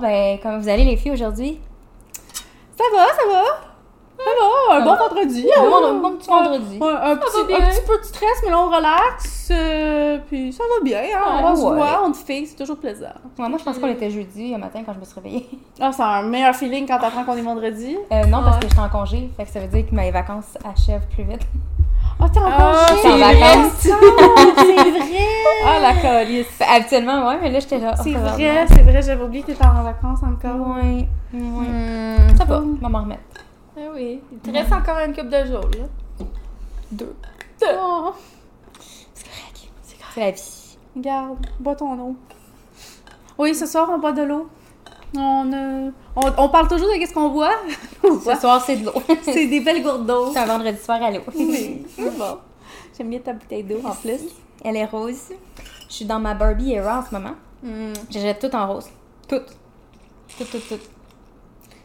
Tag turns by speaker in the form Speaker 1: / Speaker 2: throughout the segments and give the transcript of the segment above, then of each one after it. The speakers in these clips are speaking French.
Speaker 1: Ben, comment vous allez les filles aujourd'hui?
Speaker 2: Ça va, ça va? Ça va, un
Speaker 1: Ça
Speaker 2: bon
Speaker 1: va?
Speaker 2: vendredi.
Speaker 1: Un
Speaker 2: hein.
Speaker 1: bon- bon petit vendredi.
Speaker 2: Un, petit, un petit peu de stress, mais là, on relaxe. euh, puis ça va bien. Hein, on se
Speaker 1: ouais.
Speaker 2: voit, on te fait, c'est toujours plaisant.
Speaker 1: Ouais, moi, je pense qu'on était jeudi, un matin, quand je me suis réveillée.
Speaker 2: Ah, c'est un meilleur feeling quand t'apprends qu'on est vendredi?
Speaker 1: Euh, non, parce que j'étais en congé, fait que ça veut dire que mes vacances achèvent plus vite.
Speaker 2: Ah, t'es en
Speaker 3: Ah,
Speaker 2: congé.
Speaker 1: c'est
Speaker 2: vrai, C'est vrai.
Speaker 3: Ah, la calice.
Speaker 1: Habituellement, ouais, mais là, j'étais là.
Speaker 2: C'est
Speaker 1: oh,
Speaker 2: vrai, c'est vrai, j'avais oublié que t'étais en vacances encore.
Speaker 1: Ouais, ouais.
Speaker 3: Hmm.
Speaker 1: Ça va, on va m'en remettre.
Speaker 3: Ah oui. Il te reste encore une couple de jours, là.
Speaker 1: Deux.
Speaker 2: Oh,
Speaker 1: C'est la vie.
Speaker 2: regarde, bois ton eau. Oui, ce soir, on boit de l'eau. On, euh, on, on parle toujours de qu'est-ce qu'on boit.
Speaker 1: Ce soir, c'est de l'eau.
Speaker 2: C'est des belles gourdes d'eau.
Speaker 1: c'est un vendredi soir à l'eau.
Speaker 2: Oui, c'est bon. J'aime bien ta bouteille d'eau en plus.
Speaker 1: Elle est rose. Je suis dans ma Barbie era en ce moment.
Speaker 3: Hmm.
Speaker 1: J'achète tout en rose. Tout. Tout, tout, tout.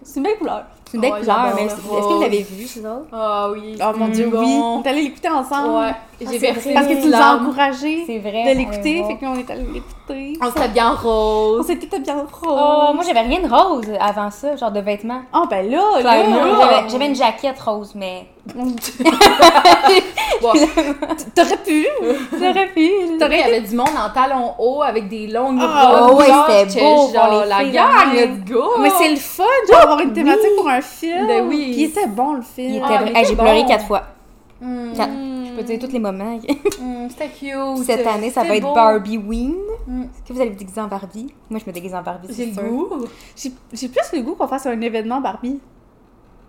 Speaker 2: C'est une belle couleur.
Speaker 1: C'est une belle couleur, mais est-ce que vous l'avez vu, autres?
Speaker 3: Ah oui.
Speaker 2: Oh mon
Speaker 3: Hmm,
Speaker 2: dieu,
Speaker 3: bon.
Speaker 2: oui. On est allé l'écouter ensemble.
Speaker 3: Ouais.
Speaker 1: Ah,
Speaker 3: J'ai versé.
Speaker 2: Parce que tu nous as encouragé
Speaker 1: C'est vrai.
Speaker 2: de l'écouter, fait qu'on est allé l'écouter.
Speaker 3: On s'habille en
Speaker 2: On
Speaker 3: rose.
Speaker 2: s'était bien rose.
Speaker 1: Oh, moi, j'avais rien de rose avant ça, genre de vêtements.
Speaker 2: Oh, ben là, là,
Speaker 1: Clairement,
Speaker 2: là.
Speaker 1: j'avais- une jaquette rose, mais.
Speaker 2: T'aurais pu.
Speaker 1: J'aurais pu.
Speaker 3: Il y avait du monde en talons hauts avec des longues
Speaker 2: Ah,
Speaker 3: robes.
Speaker 1: ouais,
Speaker 3: genre,
Speaker 1: c'était beau
Speaker 3: genre, la gang,
Speaker 1: ouais.
Speaker 3: let's go!
Speaker 2: Mais c'est le fun, genre, avoir une thématique pour un film.
Speaker 3: Ben oui.
Speaker 2: Puis il était bon, le film.
Speaker 1: Il était J'ai pleuré quatre fois. Quatre. Je peux dire tous les moments.
Speaker 3: Hmm, C'était cute.
Speaker 1: Cette année, ça va être. Barbie Ween.
Speaker 3: Hmm.
Speaker 1: Est-ce que vous allez vous déguiser en Barbie? Moi, je me déguise en Barbie,
Speaker 3: J'ai
Speaker 1: c'est
Speaker 3: le
Speaker 1: sûr.
Speaker 3: goût.
Speaker 2: J'ai j'ai plus le goût qu'on fasse un événement Barbie.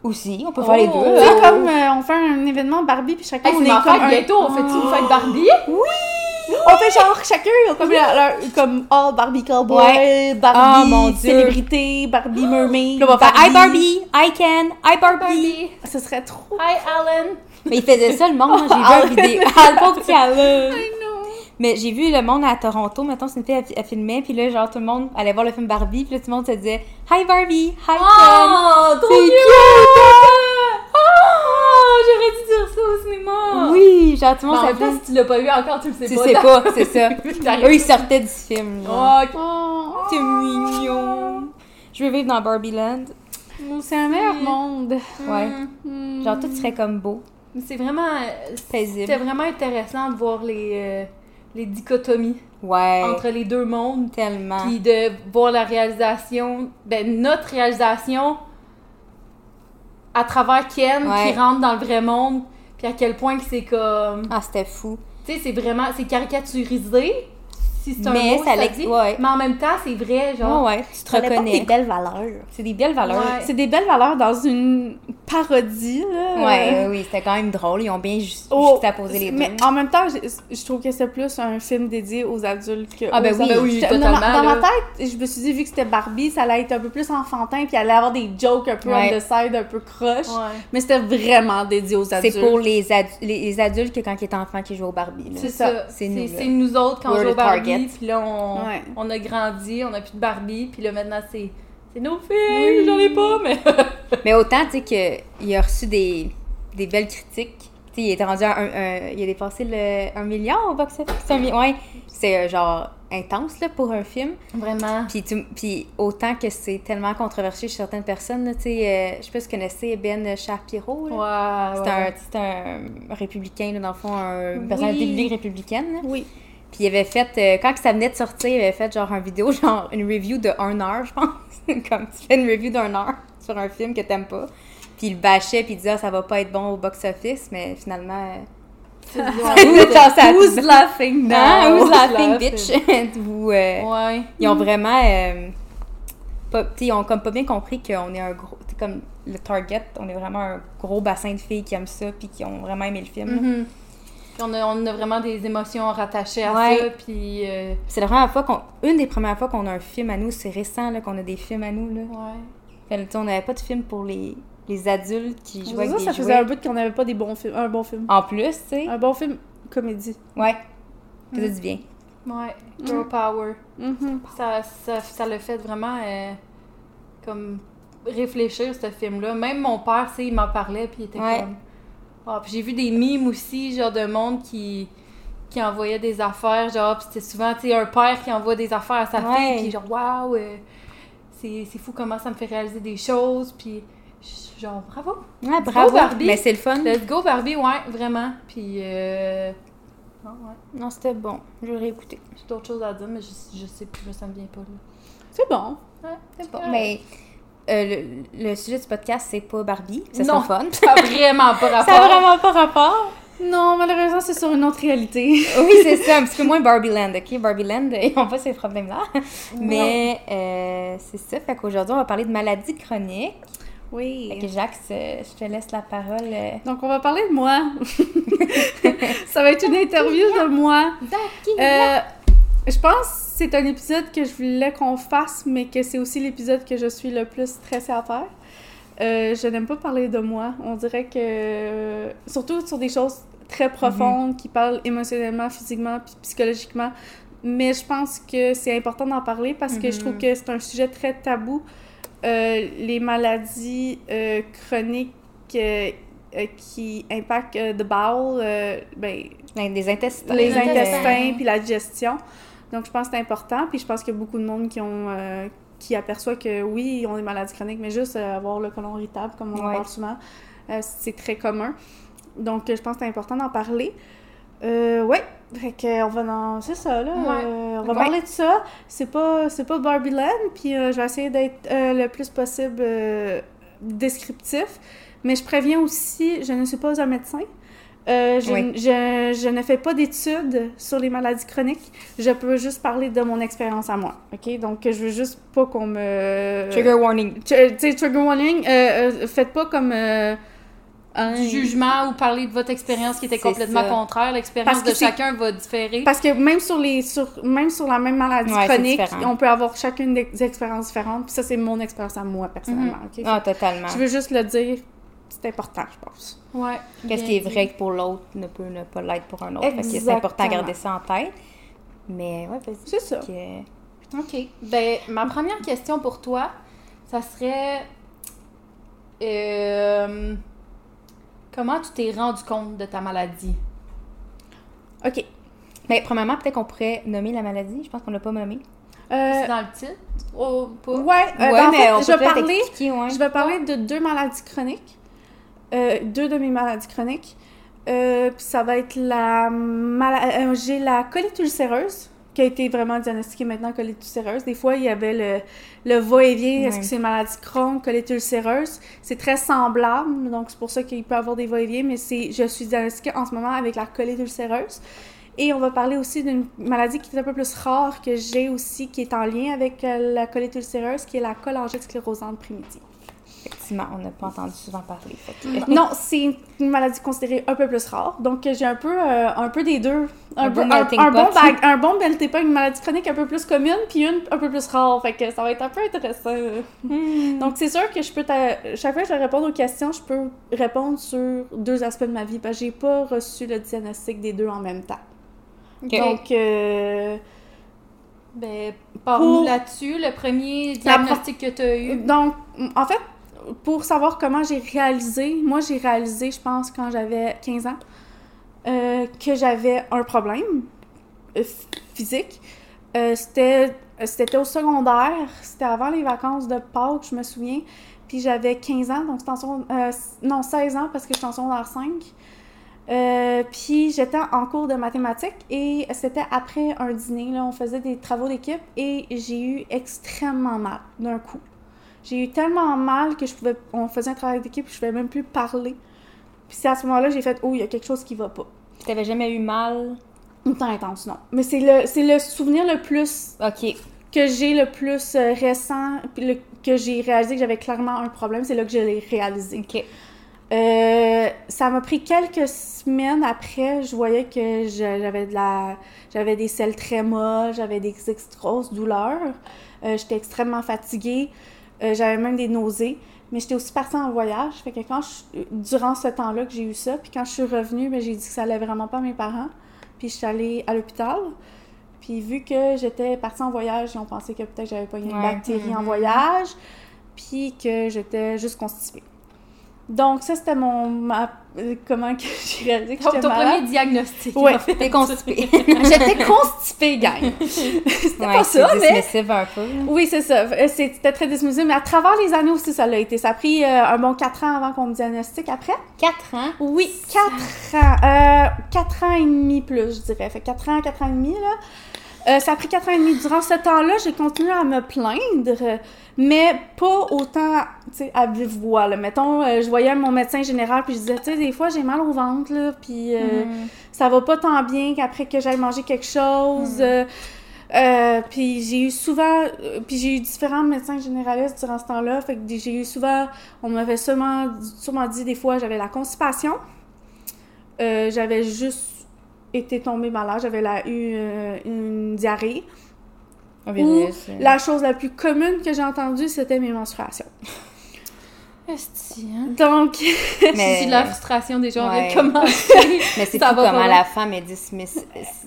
Speaker 1: Aussi, on peut faire les
Speaker 3: Oh.
Speaker 1: deux. Hein.
Speaker 2: comme euh, on fait un événement Barbie, puis chacun
Speaker 3: Hey,
Speaker 2: on
Speaker 3: c'est
Speaker 2: est comme
Speaker 3: fête
Speaker 2: un-
Speaker 3: bientôt, on fait-tu une fête Barbie?
Speaker 2: On fait genre chacun comme, leur- leur- comme oh Barbie cowboy,
Speaker 1: Ouais.
Speaker 2: Barbie
Speaker 1: mon Dieu.
Speaker 2: célébrité, Barbie mermaid.
Speaker 1: Là, on va faire Hi Barbie, I can, Hi Barbie.
Speaker 2: Ce serait trop.
Speaker 3: Hi Alan!
Speaker 1: Mais il faisait ça, le monde. moi, J'ai vu
Speaker 2: Ah,
Speaker 1: une vidéo. Ah, le pauvre petit Alan. Mais j'ai vu le monde à Toronto, mettons, c'est une fille, elle, filmait, puis là, genre, tout le monde allait voir le film Barbie, puis là, tout le monde se disait Hi Barbie, Hi Ken.
Speaker 3: Oh, trop
Speaker 1: C'est
Speaker 3: cute! Oh, j'aurais dû dire ça au cinéma!
Speaker 1: Oui, genre, tout le
Speaker 3: en
Speaker 1: monde
Speaker 3: même temps,
Speaker 1: s'appelait.
Speaker 3: si tu l'as pas vu encore, tu le sais
Speaker 1: Tu
Speaker 3: pas.
Speaker 1: sais pas, c'est ça. Eux, ils sortaient du film.
Speaker 3: Oh,
Speaker 2: Oh,
Speaker 1: C'est mignon. Je veux vivre dans Barbie Land.
Speaker 2: c'est un meilleur
Speaker 3: Oui.
Speaker 2: monde.
Speaker 1: Ouais.
Speaker 2: Hmm.
Speaker 1: Genre, tout serait comme beau,
Speaker 3: c'est vraiment. C'était vraiment intéressant de voir les, euh, les dichotomies
Speaker 1: Ouais.
Speaker 3: entre les deux mondes.
Speaker 1: Tellement.
Speaker 3: Puis de voir la réalisation, ben notre réalisation à travers Ken
Speaker 1: Ouais.
Speaker 3: qui rentre dans le vrai monde, puis à quel point que c'est comme.
Speaker 1: Ah, c'était fou.
Speaker 3: Tu sais, c'est vraiment. C'est caricaturisé, si c'est un
Speaker 1: Mais
Speaker 3: mot,
Speaker 1: ça
Speaker 3: ça dit.
Speaker 1: ouais.
Speaker 3: Mais en même temps, c'est vrai, genre.
Speaker 1: Ouais, ouais, tu te reconnais.
Speaker 2: des belles valeurs.
Speaker 1: C'est des belles valeurs.
Speaker 3: Ouais.
Speaker 2: C'est des belles valeurs dans une parodie, là.
Speaker 1: Ouais, oui, c'était quand même drôle. Ils ont bien juste
Speaker 2: Oh,
Speaker 1: les deux.
Speaker 2: mais en même temps, je, je trouve que c'est plus un film dédié aux adultes que
Speaker 1: Ah, ben
Speaker 2: aux
Speaker 1: oui,
Speaker 3: oui, totalement,
Speaker 2: Dans, ma- dans
Speaker 3: là.
Speaker 2: ma tête, je me suis dit, vu que c'était Barbie, ça allait être un peu plus enfantin, puis allait avoir des jokes un peu on the side, un peu croche. Mais c'était vraiment dédié aux adultes.
Speaker 1: C'est pour les, adu- les, adultes que quand ils étaient enfants qui jouent au Barbie.
Speaker 3: C'est
Speaker 2: ça.
Speaker 1: C'est nous.
Speaker 3: C'est autres quand on joue au
Speaker 1: the
Speaker 3: Barbie, puis là, on,
Speaker 2: Ouais.
Speaker 3: on a grandi, on a plus de Barbie, puis là, maintenant, c'est. C'est nos filles, j'en ai pas, mais.
Speaker 1: Mais autant, tu sais, qu'il a reçu des, des belles critiques. Tu sais, il était rendu à un, un- Il a dépassé le 1 milliard au box-office. C'est un mi- Ouais. C'est euh, genre intense, là, pour un film.
Speaker 3: Vraiment.
Speaker 1: Puis, tu- puis autant que c'est tellement controversé chez certaines personnes, tu sais, euh, je sais pas si vous connaissez Ben Shapiro, là.
Speaker 3: Ouais,
Speaker 1: C'est
Speaker 3: ouais.
Speaker 1: un, c'est un républicain, là, dans le fond, un personnage
Speaker 2: Oui.
Speaker 1: publique républicaine. là.
Speaker 2: Oui.
Speaker 1: Puis il avait fait, euh, quand ça venait de sortir, il avait fait genre une vidéo, genre une review de 1 heure, je pense. Comme tu fais une review d'un heure sur un film que t'aimes pas. Puis il bâchait, puis il disait, ah, ça va pas être bon au box-office, mais finalement. euh,
Speaker 2: Who's laughing now?
Speaker 1: Who's laughing, bitch? Euh,
Speaker 3: Ouais.
Speaker 1: Ils ont vraiment. euh, pas, ils ont comme pas bien compris qu'on est un gros. comme le target, on est vraiment un gros bassin de filles qui aiment ça, puis qui ont vraiment aimé le film.
Speaker 3: Puis on, a, on a vraiment des émotions rattachées à
Speaker 1: Ouais.
Speaker 3: ça, puis. euh,
Speaker 1: C'est la première fois qu'on. Une des premières fois qu'on a un film à nous, c'est récent là, qu'on a des films à nous. Là.
Speaker 3: ouais.
Speaker 1: Fait, on n'avait pas de film pour les, les adultes qui jouaient
Speaker 2: ça,
Speaker 1: avec
Speaker 2: ça
Speaker 1: des
Speaker 2: faisait
Speaker 1: jouets.
Speaker 2: un bout qu'on n'avait pas des bons films. Un bon film.
Speaker 1: En plus, tu sais.
Speaker 2: Un bon film comédie.
Speaker 1: Ouais. Ça faisait
Speaker 3: Mm.
Speaker 1: du bien.
Speaker 3: Ouais. Girl power.
Speaker 2: Mhm.
Speaker 3: Ça, ça, ça l'a fait vraiment euh, comme réfléchir ce film-là. Même mon père, tu sais, il m'en parlait puis il était
Speaker 1: Ouais.
Speaker 3: comme. Ah, puis j'ai vu des mimes aussi, genre de monde qui qui envoyait des affaires, genre c'était souvent tu sais un père qui envoie des affaires à sa
Speaker 1: Ouais.
Speaker 3: fille puis genre waouh, euh, c'est fou comment ça me fait réaliser des choses, puis genre, bravo.
Speaker 1: Ouais,
Speaker 3: go,
Speaker 1: bravo.
Speaker 3: Barbie.
Speaker 1: Mais c'est le fun.
Speaker 3: Let's go, Barbie, ouais, vraiment. Puis, euh... non, ouais.
Speaker 1: Non, c'était bon. Je vais réécouter.
Speaker 3: J'ai d'autres choses à dire, mais je, je sais plus, ça me vient pas, là.
Speaker 2: C'est bon.
Speaker 3: Ouais, c'est
Speaker 1: Bon, mais euh, le, le sujet du podcast, c'est pas Barbie. C'est son fun.
Speaker 3: Ça a vraiment pas rapport.
Speaker 1: Ça a vraiment pas rapport.
Speaker 2: Non, malheureusement, c'est sur une autre réalité.
Speaker 1: Oui, c'est ça. Un petit peu moins Barbie Land, OK? Barbie Land, ils n'ont pas ces problèmes-là. Mais euh, c'est ça. Fait qu'aujourd'hui, on va parler de maladies chroniques. Fait que
Speaker 2: Oui.
Speaker 1: Jacques, euh, je te laisse la parole. euh.
Speaker 2: Donc, on va parler de moi. ça va être une interview de moi. Euh, je pense que c'est un épisode que je voulais qu'on fasse, mais que c'est aussi l'épisode que je suis le plus stressée à faire. Euh, je n'aime pas parler de moi. On dirait que, surtout sur des choses très profondes qui parlent émotionnellement, physiquement, puis psychologiquement. Mais je pense que c'est important d'en parler parce que je trouve que c'est un sujet très tabou. Euh, les maladies euh, chroniques euh, euh, qui impactent euh, the bowel, euh, ben,
Speaker 1: Ben, des intestins.
Speaker 2: les
Speaker 3: intestins
Speaker 2: puis la digestion. Donc, je pense que c'est important. Puis, je pense qu'il y a beaucoup de monde qui ont euh, qui aperçoit que oui, ils ont des maladies chroniques, mais juste euh, avoir le côlon irritable, comme on en parle souvent, euh, c'est très commun. Donc, je pense que c'est important d'en parler. Euh, ouais, fait que on va dans... C'est ça, là.
Speaker 3: Ouais.
Speaker 2: Euh, on va
Speaker 1: Ouais.
Speaker 2: parler de ça. C'est pas, c'est pas Barbie Land, puis euh, je vais essayer d'être euh, le plus possible descriptif. Mais je préviens aussi, je ne suis pas un médecin. Euh, je,
Speaker 1: Oui.
Speaker 2: je, je ne fais pas d'études sur les maladies chroniques. Je peux juste parler de mon expérience à moi. OK? Donc, je veux juste pas qu'on me.
Speaker 1: Trigger warning.
Speaker 2: Tu sais, trigger warning, euh, euh, faites pas comme. euh, un-
Speaker 3: Du jugement ou parler de votre expérience qui était complètement
Speaker 1: ça.
Speaker 3: contraire. L'expérience de chacun va différer.
Speaker 2: Parce que même sur, les, sur, même sur la même maladie
Speaker 1: Ouais,
Speaker 2: chronique, on peut avoir chacune des expériences différentes. Puis ça, c'est mon expérience à moi, personnellement. OK?
Speaker 1: Ah, totalement.
Speaker 2: Je veux juste le dire. C'est important, je pense.
Speaker 3: Ouais.
Speaker 1: Qu'est-ce qui est vrai pour l'autre ne peut ne pas l'être pour un autre? Fait que c'est important de garder ça en tête. Mais ouais, vas-y.
Speaker 2: C'est ça.
Speaker 1: Que-
Speaker 3: OK. Ben, ma première question pour toi, ça serait... euh, comment tu t'es rendu compte de ta maladie?
Speaker 2: OK.
Speaker 1: Mais premièrement, peut-être qu'on pourrait nommer la maladie. Je pense qu'on l'a pas nommé.
Speaker 2: Euh,
Speaker 3: C'est dans le titre? Oh, pas?
Speaker 2: ouais, euh,
Speaker 1: ouais,
Speaker 2: ben, en
Speaker 1: mais
Speaker 2: fait,
Speaker 1: on
Speaker 2: je
Speaker 1: peut
Speaker 2: vais parler...
Speaker 1: ouais.
Speaker 2: Je vais parler de deux maladies chroniques. Euh, deux de mes maladies chroniques. Euh, ça va être la... mala- euh, J'ai la colite ulcéreuse, qui a été vraiment diagnostiquée maintenant colite ulcéreuse. Des fois, il y avait le, le va-et-vient. Est-ce que c'est maladie Crohn, colite ulcéreuse? C'est très semblable, donc c'est pour ça qu'il peut y avoir des va-et-vient, mais c'est, je suis diagnostiquée en ce moment avec la colite ulcéreuse. Et on va parler aussi d'une maladie qui est un peu plus rare que j'ai aussi, qui est en lien avec euh, la colite ulcéreuse, qui est la cholangite sclérosante primitive.
Speaker 1: Effectivement, on n'a pas entendu souvent parler. Fait que-
Speaker 2: Non, c'est une maladie considérée un peu plus rare. Donc, j'ai un peu, euh, un peu des deux. Un,
Speaker 1: Un
Speaker 2: peu-
Speaker 1: bon
Speaker 2: un, bon bag- un bon melting pot, une maladie chronique un peu plus commune, puis une un peu plus rare. Fait que ça va être un peu intéressant.
Speaker 1: Hmm.
Speaker 2: Donc, c'est sûr que je peux... Chaque fois que je vais répondre aux questions, je peux répondre sur deux aspects de ma vie. Parce que j'ai pas reçu le diagnostic des deux en même temps. Donc, euh,
Speaker 3: Ben, parle-nous là-dessus. Le premier
Speaker 2: La
Speaker 3: diagnostic que tu as eu.
Speaker 2: Donc, en fait, pour savoir comment j'ai réalisé, moi j'ai réalisé, je pense, quand j'avais 15 ans, euh, que j'avais un problème euh, ph- physique. Euh, c'était, au secondaire, c'était avant les vacances de Pâques, je me souviens. Puis j'avais 15 ans, donc en euh, non, 16 ans parce que j'étais en secondaire 5. Euh, puis j'étais en cours de mathématiques et c'était après un dîner, là, on faisait des travaux d'équipe et j'ai eu extrêmement mal d'un coup. J'ai eu tellement mal que je pouvais, on faisait un travail d'équipe, je pouvais même plus parler. Puis c'est à ce moment-là que j'ai fait, oh, il y a quelque chose qui va pas.
Speaker 1: T'avais jamais eu mal?
Speaker 2: Autant intense, non. Mais c'est le, c'est le souvenir le plus
Speaker 1: Ok.
Speaker 2: que j'ai le plus euh, récent, puis le- que j'ai réalisé que j'avais clairement un problème, c'est là que je l'ai réalisé.
Speaker 1: Ok.
Speaker 2: Euh, ça m'a pris quelques semaines après, je voyais que j'avais de la j'avais des selles très molles, j'avais des ex- grosses douleurs, Euh, j'étais extrêmement fatiguée, Euh, j'avais même des nausées, mais j'étais aussi partie en voyage, fait que quand je, durant ce temps-là que j'ai eu ça, puis quand je suis revenue, ben, j'ai dit que ça allait vraiment pas à mes parents, puis je suis allée à l'hôpital. Puis vu que j'étais partie en voyage, ils ont pensé que peut-être j'avais pas une
Speaker 1: Ouais.
Speaker 2: bactérie en
Speaker 1: Mhm.
Speaker 2: voyage, puis que j'étais juste constipée. Donc, ça, c'était mon. ma- euh, comment que j'ai réalisé que j'étais
Speaker 3: ton
Speaker 2: malade.
Speaker 3: premier diagnostic. Fait.
Speaker 1: T'es constipée.
Speaker 2: J'étais constipée, gang. C'était
Speaker 1: Ouais,
Speaker 2: pas ça, mais.
Speaker 1: un peu.
Speaker 2: Oui, c'est ça. Euh, C'était très dismissible, mais à travers les années aussi, ça l'a été. Ça a pris euh, un bon 4 ans avant qu'on me diagnostique après.
Speaker 1: Quatre ans?
Speaker 2: Oui, 4 ans. Euh, 4 ans et demi plus, je dirais. Fait 4 ans, 4 ans et demi, là. Euh, ça a pris 4 ans et demi. Durant ce temps-là, j'ai continué à me plaindre, mais pas autant, à vive voix, là. Mettons, euh, je voyais mon médecin général, puis je disais, tu sais, des fois, j'ai mal au ventre, là, puis euh,
Speaker 3: Mhm.
Speaker 2: ça va pas tant bien qu'après que j'aille manger quelque chose. euh, euh, puis j'ai eu souvent, puis j'ai eu différents médecins généralistes durant ce temps-là. Fait que j'ai eu souvent, on m'avait sûrement, sûrement dit des fois j'avais la constipation, j'avais juste été tombée malade, j'avais la, eu euh, une diarrhée.
Speaker 1: Virus. euh.
Speaker 2: La chose la plus commune que j'ai entendue, c'était mes menstruations.
Speaker 3: Esti, hein?
Speaker 2: Donc,
Speaker 1: Mais-
Speaker 3: C'est de la frustration déjà, on
Speaker 1: Ouais.
Speaker 3: de commencer.
Speaker 1: Mais c'est
Speaker 3: va
Speaker 1: comment la femme est dismiss,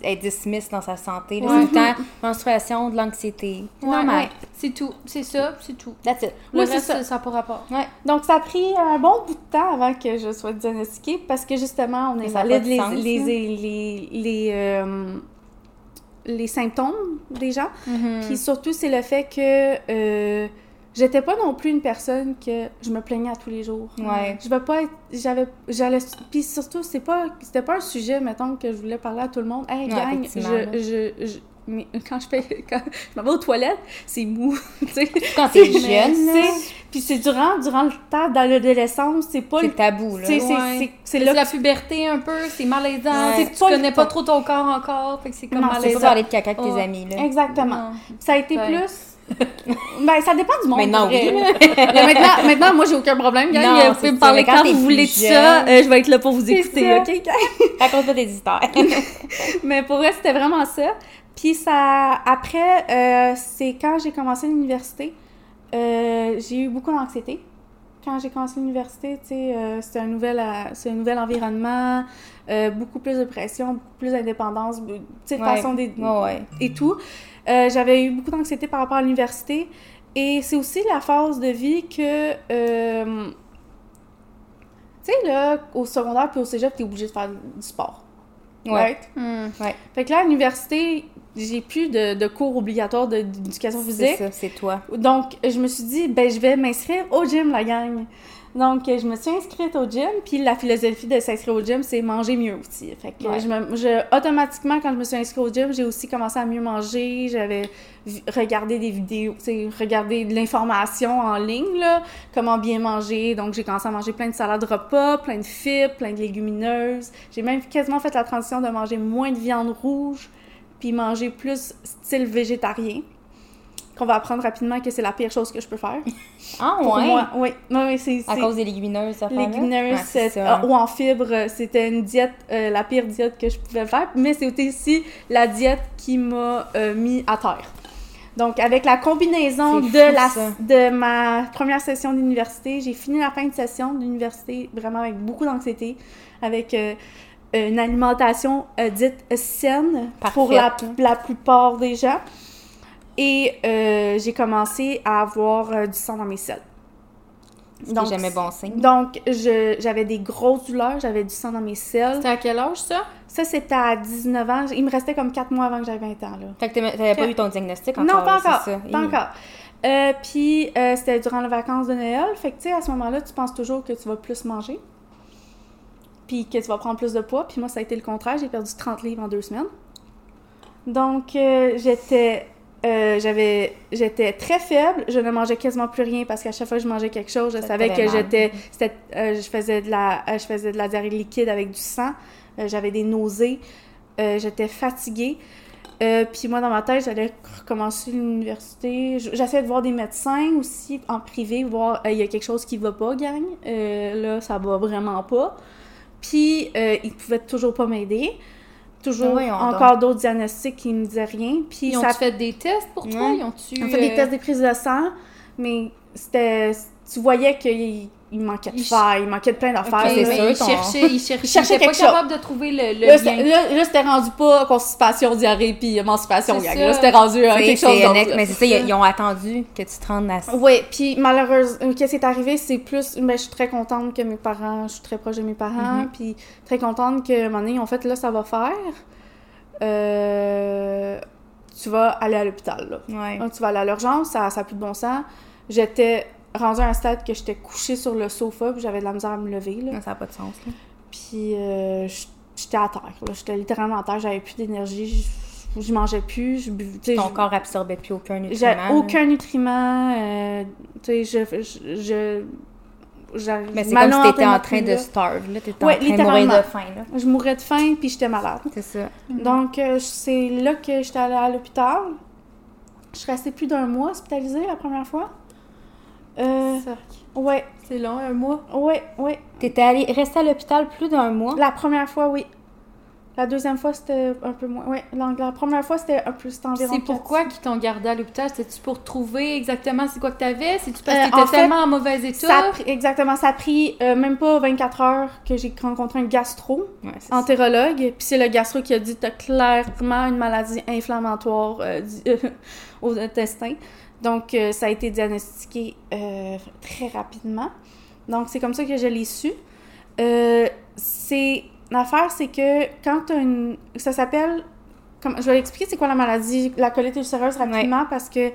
Speaker 1: est dismiss dans sa santé.
Speaker 3: Ouais.
Speaker 1: C'est tout le temps menstruation, de l'anxiété. C'est
Speaker 3: Ouais,
Speaker 1: normal.
Speaker 3: ouais. C'est tout. C'est ça, c'est tout.
Speaker 1: That's it.
Speaker 3: Le reste,
Speaker 2: ça.
Speaker 3: n'a pas rapport.
Speaker 2: Donc, ça a pris un bon bout de temps avant que je sois diagnostiquée parce que justement, on invalide les,
Speaker 1: sens,
Speaker 2: les,
Speaker 1: là.
Speaker 2: les, les, euh, les symptômes des gens.
Speaker 3: Mm.
Speaker 2: Puis surtout, c'est le fait que euh, j'étais pas non plus une personne que je me plaignais à tous les jours.
Speaker 1: Ouais.
Speaker 2: Je veux pas être. J'avais. J'allais. Puis surtout, c'est pas. C'était pas un sujet, mettons, que je voulais parler à tout le monde. Hey, gang, je, je, je- mais quand je fais. Quand je m'en vais aux toilettes, c'est mou. tu sais.
Speaker 1: Quand t'es jeune,
Speaker 2: Puis c'est durant, durant le temps dans l'adolescence, c'est pas
Speaker 1: c'est tabou. Là.
Speaker 2: c'est-
Speaker 3: Ouais.
Speaker 2: c'est-
Speaker 3: la puberté un peu, c'est malaisant.
Speaker 1: Ouais.
Speaker 3: Tu connais pas trop ton corps encore, fait que c'est comme
Speaker 2: Non,
Speaker 1: Tu peux
Speaker 3: malaisant.
Speaker 1: parler de caca avec tes amis. Là.
Speaker 2: Exactement. Ça a été plus. ben, ça dépend du monde.
Speaker 1: Maintenant, oui.
Speaker 2: Maintenant, maintenant, moi, j'ai aucun problème. gang.
Speaker 1: Non,
Speaker 2: vous
Speaker 1: c'est
Speaker 2: pouvez me parler
Speaker 1: quand
Speaker 2: vous voulez de ça. euh, je vais être là pour vous
Speaker 1: c'est
Speaker 2: écouter,
Speaker 1: ça.
Speaker 2: OK?
Speaker 1: Raconte pas histoires.
Speaker 2: Mais pour vrai, c'était vraiment ça. Puis ça, après, euh, c'est quand j'ai commencé l'université, euh, j'ai eu beaucoup d'anxiété. Quand j'ai commencé l'université, tu sais, euh, c'était un nouvel, euh, c'est un nouvel environnement, euh, beaucoup plus de pression, beaucoup plus d'indépendance, tu sais, de
Speaker 1: Ouais.
Speaker 2: façon des,
Speaker 1: ouais.
Speaker 2: et tout. Euh, j'avais eu beaucoup d'anxiété par rapport à l'université. Et c'est aussi la phase de vie que, euh, tu sais, là, au secondaire puis au cégep, t'es obligé de faire du sport.
Speaker 1: Ouais.
Speaker 2: Right?
Speaker 3: Hmm.
Speaker 2: Fait que là, à l'université, j'ai plus de, de cours obligatoires d'éducation
Speaker 1: C'est
Speaker 2: physique.
Speaker 1: ça, c'est toi.
Speaker 2: Donc, je me suis dit, ben, je vais m'inscrire au gym, la gang. Donc, je me suis inscrite au gym, puis la philosophie de s'inscrire au gym, c'est manger mieux aussi. Fait que
Speaker 3: Ouais.
Speaker 2: je me, je, automatiquement, quand je me suis inscrite au gym, j'ai aussi commencé à mieux manger. J'avais regardé des vidéos, regardé de l'information en ligne, là, comment bien manger. Donc, j'ai commencé à manger plein de salades repas, plein de fibres, plein de légumineuses. J'ai même quasiment fait la transition de manger moins de viande rouge, puis manger plus style végétarien. Qu'on va apprendre rapidement que c'est la pire chose que je peux faire.
Speaker 1: Ah,
Speaker 2: Pour
Speaker 1: ouais?
Speaker 2: moi, oui. Oui, oui, c'est...
Speaker 1: À cause des légumineuses, ça
Speaker 2: légumineuses
Speaker 1: c'est- ça.
Speaker 2: ou en fibres, euh, c'était une diète, euh, la pire diète que je pouvais faire, mais c'était aussi la diète qui m'a euh, mis à terre. Donc, avec la combinaison de, la,
Speaker 1: ça.
Speaker 2: de ma première session d'université, j'ai fini la fin de session d'université vraiment avec beaucoup d'anxiété, avec euh, une alimentation euh, dite saine pour la, la plupart des gens. Et euh, j'ai commencé à avoir euh, du sang dans mes selles.
Speaker 1: Est jamais bon signe.
Speaker 2: Donc, j'avais des grosses douleurs, j'avais du sang dans mes selles.
Speaker 3: C'était à quel âge, ça?
Speaker 2: Ça, c'était à 19 ans. Il me restait comme 4 mois avant que j'avais 20 ans, là.
Speaker 1: Fait que t'avais pas eu ton diagnostic encore.
Speaker 2: non, pas encore.
Speaker 1: ça.
Speaker 2: Pas encore. Euh, puis, euh, c'était durant les vacances de Noël. Fait que, tu sais, à ce moment-là, tu penses toujours que tu vas plus manger. Puis que tu vas prendre plus de poids. Puis moi, ça a été le contraire. J'ai perdu 30 livres en deux semaines. Donc, euh, j'étais... euh, j'avais j'étais très faible je ne mangeais quasiment plus rien parce qu'à chaque fois que je mangeais quelque chose je savais que j'étais euh, je faisais de la euh, je faisais de la diarrhée liquide avec du sang j'avais des nausées j'étais fatiguée puis moi, dans ma tête, j'allais recommencer l'université. J'essayais de voir des médecins aussi en privé, voir il y a quelque chose qui va pas, gang. Là, ça va vraiment pas. Puis, ils pouvaient toujours pas m'aider. Toujours encore d'autres diagnostics qui me disaient rien. Puis,
Speaker 3: Ils ont
Speaker 2: ça
Speaker 3: fait des tests pour toi?
Speaker 1: Ouais.
Speaker 3: Ils ont-tu...
Speaker 2: on fait des
Speaker 3: euh,
Speaker 2: tests des prises de sang, mais c'était. Tu voyais qu'il il manquait de fer, il manquait de plein d'affaires.
Speaker 1: C'est sûr,
Speaker 3: il
Speaker 1: ton-
Speaker 3: cherchait, il cherchait,
Speaker 2: Il cherchait
Speaker 3: il était pas
Speaker 2: quelque chose.
Speaker 3: capable de trouver le, le
Speaker 2: Là,
Speaker 3: lien.
Speaker 2: là, là, c'était rendu pas constipation, diarrhée, puis émancipation,
Speaker 3: ça.
Speaker 2: Là, c'était rendu euh,
Speaker 1: C'est-
Speaker 2: quelque chose d'autre.
Speaker 1: mais c'est ça, ils, ils ont attendu que tu te rendes à ça.
Speaker 2: Oui, puis malheureusement, qu'est-ce qui est arrivé, c'est plus. Ben, je suis très contente que mes parents, je suis très proche de mes parents,
Speaker 1: Mhm.
Speaker 2: puis très contente que, à un moment donné, ils ont fait là, ça va faire. Euh, tu vas aller à l'hôpital, là.
Speaker 1: Ouais.
Speaker 2: Ah, tu vas aller à l'urgence, ça n'a plus de bon sens. J'étais rendue à un stade que j'étais couchée sur le sofa, puis j'avais de la misère à me lever, là.
Speaker 1: Ça n'a pas de sens. Là.
Speaker 2: Puis euh, j'étais à terre. J'étais littéralement à terre, j'avais plus d'énergie, je, mangeais plus, je buvais.
Speaker 1: Ton
Speaker 2: je-
Speaker 1: corps absorbait plus aucun nutriment.
Speaker 2: aucun nutriment. euh, tu sais, je. je,
Speaker 1: Mais c'est comme si t'étais en train de starve. Là, t'étais
Speaker 2: Ouais,
Speaker 1: en train de mourir
Speaker 2: littéralement.
Speaker 1: de faim. Là.
Speaker 2: Je mourais de faim, puis j'étais malade.
Speaker 1: C'est ça.
Speaker 2: Donc, euh, c'est là que j'étais allée à l'hôpital. Je suis restée plus d'un mois hospitalisée la première fois. Euh, ouais,
Speaker 3: C'est long, un mois?
Speaker 2: ouais, ouais.
Speaker 1: T'étais allé rester à l'hôpital plus d'un mois?
Speaker 2: La première fois, oui. La deuxième fois, c'était un peu moins. Ouais, la, la première fois, c'était un peu. Environ.
Speaker 3: C'est pourquoi qu'ils t'ont gardé à l'hôpital? C'était-tu pour trouver exactement c'est quoi que t'avais? C'est-tu parce
Speaker 2: Euh,
Speaker 3: que t'étais
Speaker 2: en fait,
Speaker 3: tellement en mauvais
Speaker 2: Ça a
Speaker 3: état?
Speaker 2: exactement, ça a pris euh, même pas 24 heures que j'ai rencontré un gastro.
Speaker 1: Ouais,
Speaker 2: entérologue, puis c'est le gastro qui a dit t'as clairement une maladie inflammatoire euh, du- aux intestins. Donc, euh, ça a été diagnostiqué euh, très rapidement. Donc, c'est comme ça que je l'ai su. Euh, c'est l'affaire, c'est que quand tu une. Ça s'appelle. Comme, je vais expliquer c'est quoi la maladie, la colite ulcéreuse rapidement parce que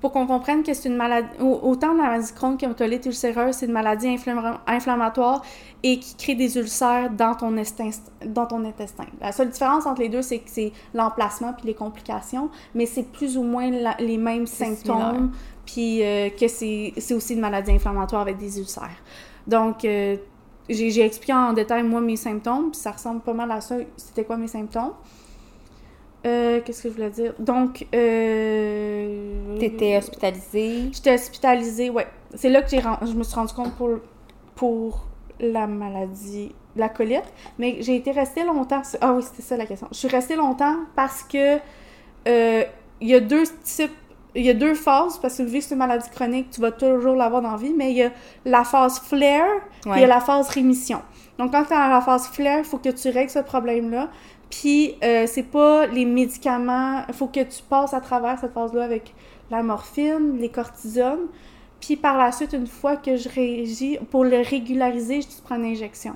Speaker 2: pour qu'on comprenne que c'est une maladie. au- Autant la maladie Crohn la colite ulcéreuse, c'est une maladie inflamma- inflammatoire et qui crée des ulcères dans ton, estin- dans ton intestin. La seule différence entre les deux, c'est que c'est l'emplacement puis les complications, mais c'est plus ou moins la- les mêmes symptômes, puis euh, que c'est aussi une maladie inflammatoire avec des ulcères. Donc, euh, j'ai j'ai expliqué en détail, moi, mes symptômes, puis ça ressemble pas mal à ça. C'était quoi mes symptômes? Euh, Qu'est-ce que je voulais dire? Donc, euh...
Speaker 1: T'étais hospitalisée?
Speaker 2: J'étais hospitalisée, ouais. C'est là que je me suis rendu compte pour, pour la maladie, la colite. Mais j'ai été restée longtemps. Ah oui, c'était ça la question. Je suis restée longtemps parce que euh, il y a deux types. Il y a deux phases, parce que vu que c'est une maladie chronique, tu vas toujours l'avoir dans la vie, mais il y a la phase flare, puis il y a
Speaker 1: Ouais.
Speaker 2: la phase rémission. Donc, quand tu es dans la phase flare, il faut que tu règles ce problème-là. Puis, euh, c'est pas les médicaments. Il faut que tu passes à travers cette phase-là avec la morphine, les cortisones. Puis, par la suite, une fois que je régis, pour le régulariser, je prends une injection.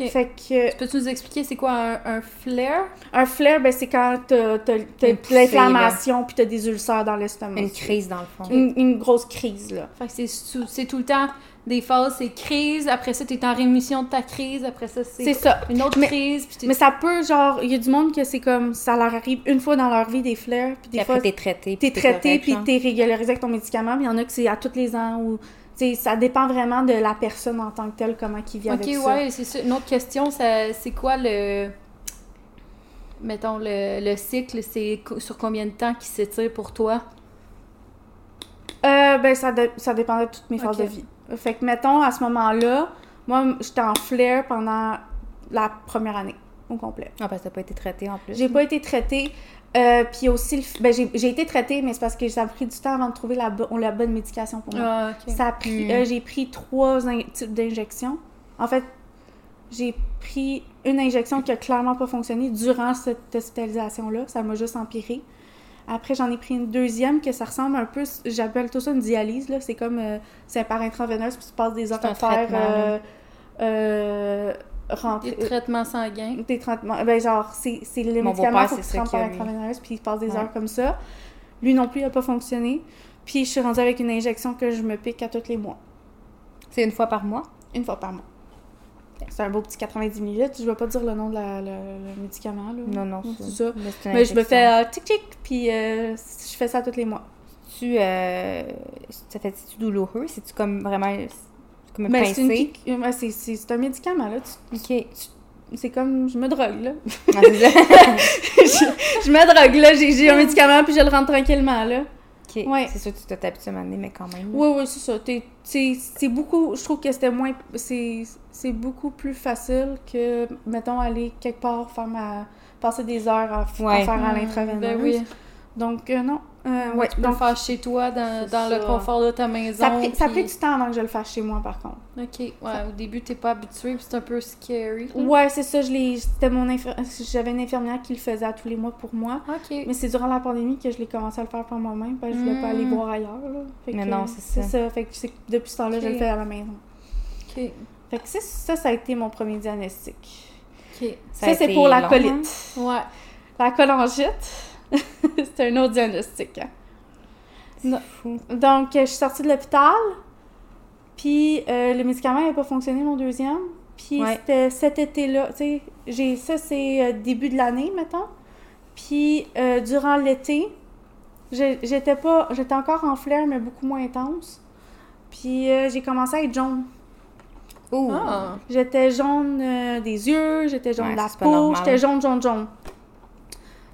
Speaker 3: Ok.
Speaker 2: Fait que.
Speaker 3: Peux-tu nous expliquer c'est quoi un, un flare?
Speaker 2: Un flare, ben, c'est quand t'as t'as- t'as
Speaker 1: Une
Speaker 2: de l'inflammation puis t'as des ulcères dans l'estomac.
Speaker 1: Une crise, dans le fond.
Speaker 2: Une, une grosse crise, là.
Speaker 3: Fait que c'est tout le temps des phases, c'est crise, après ça t'es en rémission de ta crise, après ça
Speaker 2: C'est ça.
Speaker 3: une autre
Speaker 2: Mais-
Speaker 3: crise, puis t'es-
Speaker 2: Mais ça peut, genre, il y a du monde que c'est comme, ça leur arrive une fois dans leur vie des flares, puis
Speaker 1: Puis
Speaker 2: des
Speaker 1: après,
Speaker 2: fois,
Speaker 1: t'es traité.
Speaker 2: t'es
Speaker 1: puis
Speaker 2: traité, puis t'es régularisé avec ton médicament, puis il y en a que c'est à tous les ans, ou, ça dépend vraiment de la personne en tant que telle, comment qui vit
Speaker 3: Ok,
Speaker 2: avec ça.
Speaker 3: ouais, c'est ça. Une autre question, ça- c'est quoi le. Mettons, le, le cycle, c'est sur combien de temps qui s'étire pour toi?
Speaker 2: Euh, ben, ça, dé- ça dépendait de toutes mes phases de vie. Fait que, mettons, à ce moment-là, moi, j'étais en flare pendant la première année, au complet.
Speaker 1: Ah, parce que t'as pas été traité en plus.
Speaker 2: J'ai pas été traitée. Euh, puis aussi, ben, j'ai été traitée, mais c'est parce que ça a pris du temps avant de trouver la, bo- la bonne médication pour moi.
Speaker 3: Ah, ok.
Speaker 2: Ça a pris,
Speaker 1: Mm.
Speaker 2: euh, j'ai pris trois in- types d'injections. En fait, j'ai pris une injection qui a clairement pas fonctionné durant cette hospitalisation-là. Ça m'a juste empiré. Après, j'en ai pris une deuxième que ça ressemble un peu, j'appelle tout ça une dialyse, là. C'est comme, euh, c'est par intraveineuse, puis tu passes des heures à faire, euh, euh, rentrer,
Speaker 3: Des traitements sanguins.
Speaker 2: des traitements. Ben, genre, c'est les
Speaker 1: Mon
Speaker 2: médicaments, faut que tu rentres par intraveineuse, puis il passe des
Speaker 1: Ouais.
Speaker 2: heures comme ça. Lui non plus, il n'a pas fonctionné. Puis je suis rendue avec une injection que je me pique à tous les mois.
Speaker 1: C'est une fois par mois?
Speaker 2: Une fois par mois. C'est un beau petit 90 ml. Je vais pas dire le nom de la, le, le médicament. Là.
Speaker 1: Non, non,
Speaker 2: c'est ça.
Speaker 1: Mais,
Speaker 2: je me fais euh, tic tic, puis euh, je fais ça tous les mois.
Speaker 1: Tu, euh, ça fait-tu douloureux? C'est-tu comme vraiment. C'est comme
Speaker 2: Ben,
Speaker 1: pincé?
Speaker 2: euh, c'est- un médicament, là. Tu-
Speaker 1: Ok.
Speaker 2: C'est comme. Je me drogue, là.
Speaker 1: Ah,
Speaker 2: je, je me drogue, là. J'ai un médicament, puis je le rentre tranquillement, là. Ouais.
Speaker 1: C'est sûr que tu t'es habitué à mais quand même.
Speaker 2: Oui, oui, c'est ça. C'est c'est beaucoup. Je trouve que c'était moins. C'est c'est beaucoup plus facile que, mettons, aller quelque part, faire ma. passer des heures à, faire à
Speaker 3: Hmm,
Speaker 2: l'intraveineuse.
Speaker 3: Ben oui.
Speaker 2: Donc, euh, non. Euh, ouais,
Speaker 3: tu peux le faire chez toi, dans, dans le confort de ta maison.
Speaker 2: ça, a pris, ça a pris du temps avant que je le fasse chez moi, par contre.
Speaker 3: Ok, ouais, au début, t'es pas habitué, puis c'est un peu scary. là.
Speaker 2: Ouais, c'est ça. mon infir- J'avais une infirmière qui le faisait à tous les mois pour moi.
Speaker 3: Ok.
Speaker 2: Mais c'est durant la pandémie que je l'ai commencé à le faire par moi-même, parce que je voulais pas aller voir ailleurs. Là. Fait
Speaker 1: Mais non, c'est
Speaker 2: C'est
Speaker 1: ça.
Speaker 2: ça. Fait que depuis ce temps-là, je le fais à la maison.
Speaker 3: Ok.
Speaker 2: Fait que ça, ça a été mon premier diagnostic. Ça, c'est pour la
Speaker 1: long,
Speaker 2: colite.
Speaker 1: hein?
Speaker 3: Ouais.
Speaker 2: La cholangite, c'est un autre diagnostic. hein.
Speaker 1: Fou.
Speaker 2: Donc, je suis sortie de l'hôpital, puis euh, le médicament n'avait pas fonctionné, mon deuxième. Puis
Speaker 1: Ouais.
Speaker 2: c'était cet été-là, tu sais, j'ai ça, c'est euh, début de l'année, mettons. Puis euh, durant l'été, j'étais pas, j'étais encore en fleur, mais beaucoup moins intense. Puis euh, j'ai commencé à être jaune.
Speaker 1: Ouh.
Speaker 3: Ah.
Speaker 2: J'étais jaune euh, des yeux, j'étais jaune
Speaker 1: Ouais,
Speaker 2: de la peau, j'étais jaune, jaune, jaune.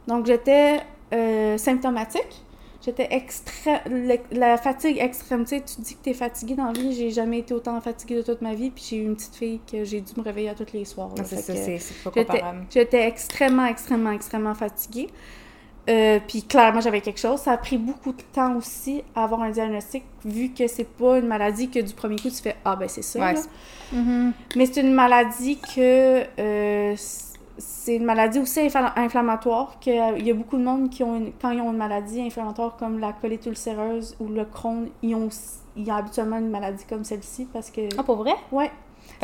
Speaker 2: Donc j'étais euh, symptomatique. J'étais extrême. La fatigue extrême. Tu sais, tu dis que t'es fatiguée dans la vie. J'ai jamais été autant fatiguée de toute ma vie. Puis j'ai eu une petite fille que j'ai dû me réveiller à tous les soirs.
Speaker 1: Non, c'est ça, c'est pas comparable.
Speaker 2: j'étais extrêmement, extrêmement, extrêmement fatiguée. Euh, puis clairement, j'avais quelque chose. Ça a pris beaucoup de temps aussi à avoir un diagnostic, vu que c'est pas une maladie que du premier coup tu fais Ah ben c'est ça.
Speaker 1: Ouais,
Speaker 3: Mhm.
Speaker 2: Mais c'est une maladie que euh, c'est une maladie aussi infla- inflammatoire. Que, euh, il y a beaucoup de monde qui ont une- quand ils ont une maladie inflammatoire comme la colite ulcéreuse ou le Crohn, ils ont, ils ont habituellement une maladie comme celle-ci parce que
Speaker 1: Ah, pour vrai?
Speaker 2: ouais,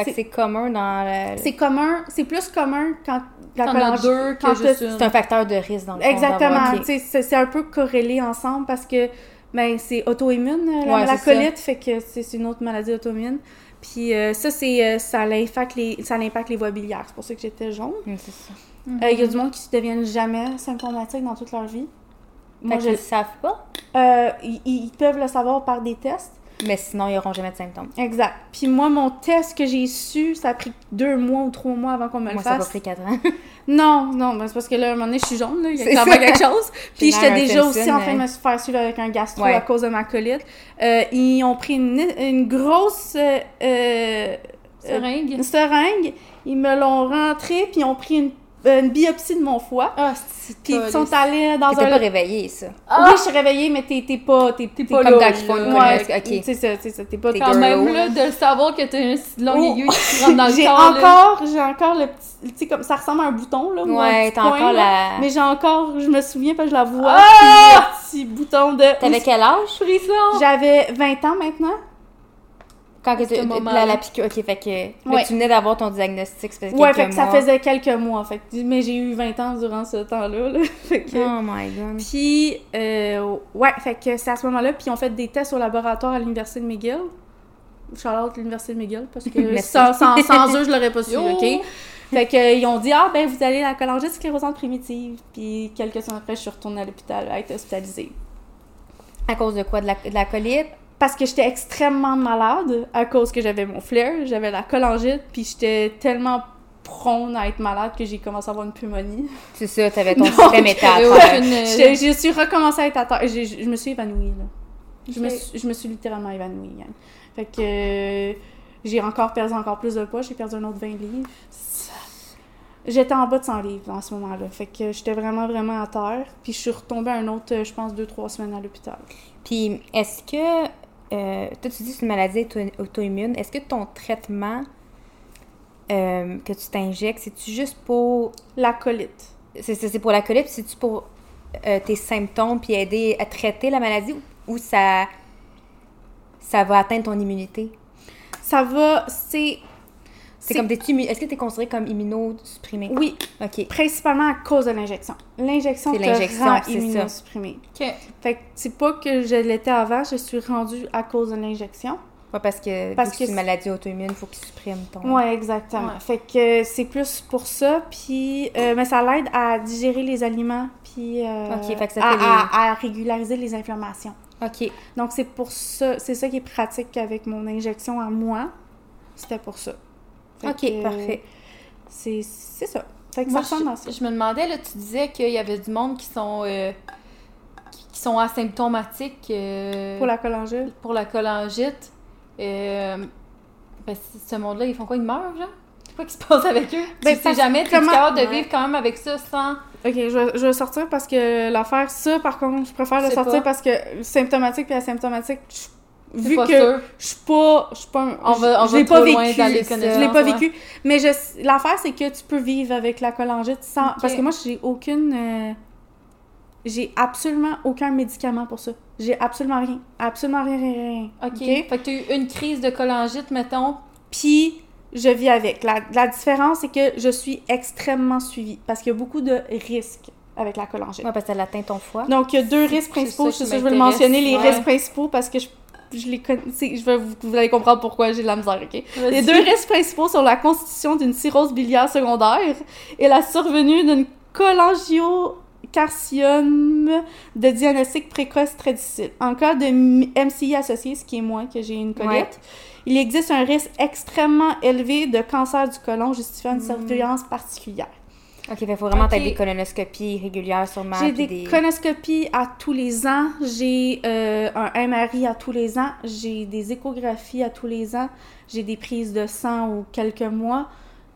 Speaker 1: Fait que
Speaker 2: C'est-
Speaker 1: commun dans le...
Speaker 2: c'est commun, c'est plus commun quand
Speaker 3: T'en as
Speaker 2: cholangite-
Speaker 3: deux
Speaker 2: quand
Speaker 3: que juste
Speaker 2: t'as-
Speaker 3: une.
Speaker 1: C'est un facteur de risque dans le
Speaker 2: Exactement. C'est un peu corrélé ensemble parce que ben, c'est auto-immune, euh, la,
Speaker 1: Ouais,
Speaker 2: la
Speaker 1: c'est ça.
Speaker 2: colite, fait que c'est une autre maladie auto-immune. Puis euh, ça, c'est euh, ça l'impacte les, ça les voies biliaires. C'est pour ça que j'étais jaune.
Speaker 1: C'est ça.
Speaker 2: Euh, Il y a du monde qui ne deviennent jamais symptomatiques dans toute leur vie. Moi,
Speaker 1: Fait
Speaker 2: je,
Speaker 1: qu'ils savent pas,
Speaker 2: euh, ils, ils peuvent le savoir par des tests.
Speaker 1: Mais sinon, ils n'auront jamais de symptômes.
Speaker 2: Exact. Puis moi, mon test que j'ai su, ça a pris deux mois ou trois mois avant qu'on me
Speaker 1: Moi,
Speaker 2: le
Speaker 1: ça a
Speaker 2: fasse.
Speaker 1: pris 4 ans.
Speaker 2: Non, non, ben, c'est parce que là, à un moment donné, je suis jaune, là, il y a clairement quelque chose. Puis j'étais déjà aussi en train de me faire suivre avec un gastro
Speaker 1: Ouais.
Speaker 2: à cause de ma colite. Euh, ils ont pris une, une grosse euh, euh,
Speaker 3: Seringue.
Speaker 2: une seringue, ils me l'ont rentrée, puis ils ont pris une, une biopsie de mon foie.
Speaker 3: Ah, c'est
Speaker 2: Puis ils sont allés dans
Speaker 1: T'étais
Speaker 2: un...
Speaker 1: pas réveillé, ça.
Speaker 3: Ah!
Speaker 2: Oui, je suis réveillée, mais t'es t'es pas... T'es t'es
Speaker 3: pas
Speaker 1: Comme
Speaker 3: là,
Speaker 1: une
Speaker 2: Ouais,
Speaker 1: ok.
Speaker 2: c'est ça, c'est ça. T'es pas...
Speaker 3: Quand
Speaker 1: girl,
Speaker 3: même,
Speaker 1: là.
Speaker 3: de savoir que t'as une si longue
Speaker 2: Oh.
Speaker 3: aiguille qui rentre dans le
Speaker 2: J'ai
Speaker 3: corps,
Speaker 2: encore, j'ai encore le petit... Tu sais, comme ça ressemble à un bouton, là. ou un
Speaker 1: Ouais, t'as encore
Speaker 2: là.
Speaker 1: la...
Speaker 2: Mais j'ai encore, je me souviens, parce que je la vois,
Speaker 3: Ah!
Speaker 2: petit bouton de...
Speaker 1: T'avais quel âge?
Speaker 2: J'avais 20 ans maintenant.
Speaker 1: Quand que tu-
Speaker 3: moment-là.
Speaker 1: la, la piqûre, ok, fait que
Speaker 2: Ouais.
Speaker 1: tu venais d'avoir ton diagnostic, ça faisait
Speaker 2: Ouais,
Speaker 1: quelques
Speaker 2: fait que ça faisait quelques mois, fait que- mais j'ai eu 20 ans durant ce temps-là, là. fait que...
Speaker 1: Oh my god.
Speaker 2: Puis, euh, ouais, fait que c'est à ce moment-là, puis ils ont fait des tests au laboratoire à l'Université de McGill. Charlotte, l'Université de McGill, parce que sans, sans, sans eux, je l'aurais pas su! OK? Fait que, euh, ils ont dit, ah, ben, vous allez à la cholangite sclérosante primitive. Puis, quelques semaines après, je suis retournée à l'hôpital à être hospitalisée.
Speaker 1: À cause de quoi? De la, de la colite?
Speaker 2: Parce que j'étais extrêmement malade à cause que j'avais mon flair, j'avais la cholangite, puis j'étais tellement prône à être malade que j'ai commencé à avoir une pneumonie.
Speaker 1: C'est ça, t'avais ton
Speaker 2: Donc,
Speaker 1: système était à
Speaker 3: T'avais
Speaker 1: terre.
Speaker 3: aucune,
Speaker 2: Je, je suis recommencée à être à terre. Je, je me suis évanouie, là. Je, me suis, je me suis littéralement évanouie, gang. Fait que euh, j'ai encore perdu encore plus de poids. J'ai perdu un autre 20 livres. J'étais en bas de 100 livres en ce moment-là. Fait que j'étais vraiment, vraiment à terre. Puis je suis retombée un autre, je pense, 2-3 semaines à l'hôpital.
Speaker 1: Puis, est-ce que. Euh, toi, tu dis que c'est une maladie auto- auto-immune. Est-ce que ton traitement euh, que tu t'injectes, c'est-tu juste pour.
Speaker 2: La colite.
Speaker 1: C'est c'est- c'est pour la colite, c'est-tu pour euh, tes symptômes, puis aider à traiter la maladie, ou, ou ça. ça va atteindre ton immunité?
Speaker 2: Ça va, c'est...
Speaker 1: C'est comme des Est-ce que tu es considéré comme immunosupprimé?
Speaker 2: Oui,
Speaker 1: Ok.
Speaker 2: principalement à cause de l'injection. L'injection
Speaker 1: C'est
Speaker 2: te rend immunosupprimé.
Speaker 3: Ok.
Speaker 2: Fait que c'est pas que je l'étais avant, je suis rendue à cause de l'injection.
Speaker 1: Ouais, parce que,
Speaker 2: Parce
Speaker 1: que
Speaker 2: que
Speaker 1: c'est une maladie auto-immune, il faut qu'il supprime ton.
Speaker 2: Ouais, exactement.
Speaker 3: Ouais.
Speaker 2: Fait que c'est plus pour ça, puis euh, mais ça l'aide à digérer les aliments, puis euh,
Speaker 1: Ok, fait que ça
Speaker 2: à,
Speaker 1: fait des-
Speaker 2: à- à régulariser les inflammations.
Speaker 1: Ok.
Speaker 2: Donc c'est pour ça, c'est ça qui est pratique avec mon injection à moi. C'était pour ça. Fait
Speaker 1: Ok,
Speaker 2: que,
Speaker 1: parfait.
Speaker 2: C'est ça. Fait que
Speaker 3: Moi,
Speaker 2: ça ressemble à ça.
Speaker 3: je, je me demandais, là, tu disais qu'il y avait du monde qui sont, euh, qui, qui sont asymptomatiques euh,
Speaker 2: Pour la cholangite.
Speaker 3: pour la cholangite. Euh, ben, ce monde-là, ils font quoi? Ils meurent, genre? quoi qui se passe avec eux?
Speaker 2: Ben,
Speaker 3: tu sais jamais, tu es capable de
Speaker 1: Ouais.
Speaker 3: vivre quand même avec ça sans...
Speaker 2: Ok, je je vais sortir parce que l'affaire, ça, par contre, je préfère le sortir
Speaker 3: pas.
Speaker 2: parce que symptomatique puis asymptomatique, je- vu
Speaker 3: pas
Speaker 2: que
Speaker 3: sûr.
Speaker 2: je suis pas, je suis pas, un-
Speaker 3: On va- on
Speaker 2: je l'ai pas vécu, je l'ai pas
Speaker 3: ouais.
Speaker 2: vécu. Mais je, l'affaire, c'est que tu peux vivre avec la cholangite sans, parce que moi, j'ai aucune, euh, j'ai absolument aucun médicament pour ça. J'ai absolument rien, absolument rien, rien, rien.
Speaker 3: OK.
Speaker 2: ok?
Speaker 3: Fait que t'as eu une crise de cholangite, mettons.
Speaker 2: Puis je vis avec. La, la différence, c'est que je suis extrêmement suivie parce qu'il y a beaucoup de risques avec la cholangite.
Speaker 1: Ouais, parce que ça l'atteint ton foie.
Speaker 2: Donc, il y a deux
Speaker 3: C'est-
Speaker 2: risques
Speaker 3: c'est
Speaker 2: principaux.
Speaker 3: ça
Speaker 2: Je vais le mentionner, les
Speaker 3: ouais.
Speaker 2: risques principaux, parce que je, je les connais. Je vais, vous, vous allez comprendre pourquoi j'ai de la misère, OK? Les deux risques principaux sont la constitution d'une cirrhose biliaire secondaire et la survenue d'une cholangiocarcinome de diagnostic précoce très difficile. En cas de MCI associé, ce qui est moi, que j'ai une
Speaker 1: Ouais.
Speaker 2: il existe un risque extrêmement élevé de cancer du côlon justifiant une
Speaker 1: Mm.
Speaker 2: surveillance particulière.
Speaker 1: Ok, fait faut vraiment
Speaker 3: Ok.
Speaker 1: t'aider des colonoscopies régulières sûrement.
Speaker 2: J'ai des, colonoscopies à tous les ans, j'ai euh, un MRI à tous les ans, j'ai des échographies à tous les ans, j'ai des prises de sang aux quelques mois.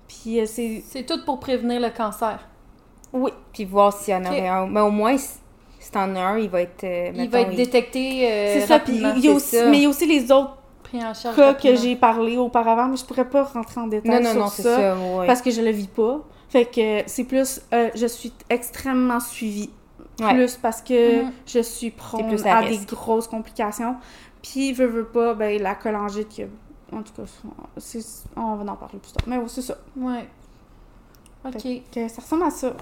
Speaker 2: Puis euh, c'est.
Speaker 3: C'est tout pour prévenir le cancer.
Speaker 2: Oui,
Speaker 1: Puis voir s'il y en
Speaker 3: Ok.
Speaker 1: aurait un. Mais au moins, si t'en as un, il va être. euh,
Speaker 3: il va être
Speaker 1: il-
Speaker 3: détecté euh,
Speaker 2: c'est ça. Puis il y a
Speaker 1: c'est
Speaker 2: aussi,
Speaker 1: ça.
Speaker 2: mais il y a aussi les autres
Speaker 3: Pris en charge
Speaker 2: cas que j'ai parlé auparavant, mais je pourrais pas rentrer en détail
Speaker 1: Non, non,
Speaker 2: sur
Speaker 1: non, c'est
Speaker 2: ça,
Speaker 1: ça. ouais.
Speaker 2: parce que je le vis pas. Fait que c'est plus, euh, je suis extrêmement suivie.
Speaker 1: Ouais.
Speaker 2: Plus parce que
Speaker 3: Mhm.
Speaker 2: je suis prone
Speaker 1: plus à
Speaker 2: des grosses complications. Puis, veux, veux pas, ben, la cholangite, en tout cas, on va en parler plus tard. Mais oui, c'est ça.
Speaker 3: Ouais. OK.
Speaker 2: Que ça ressemble à ça.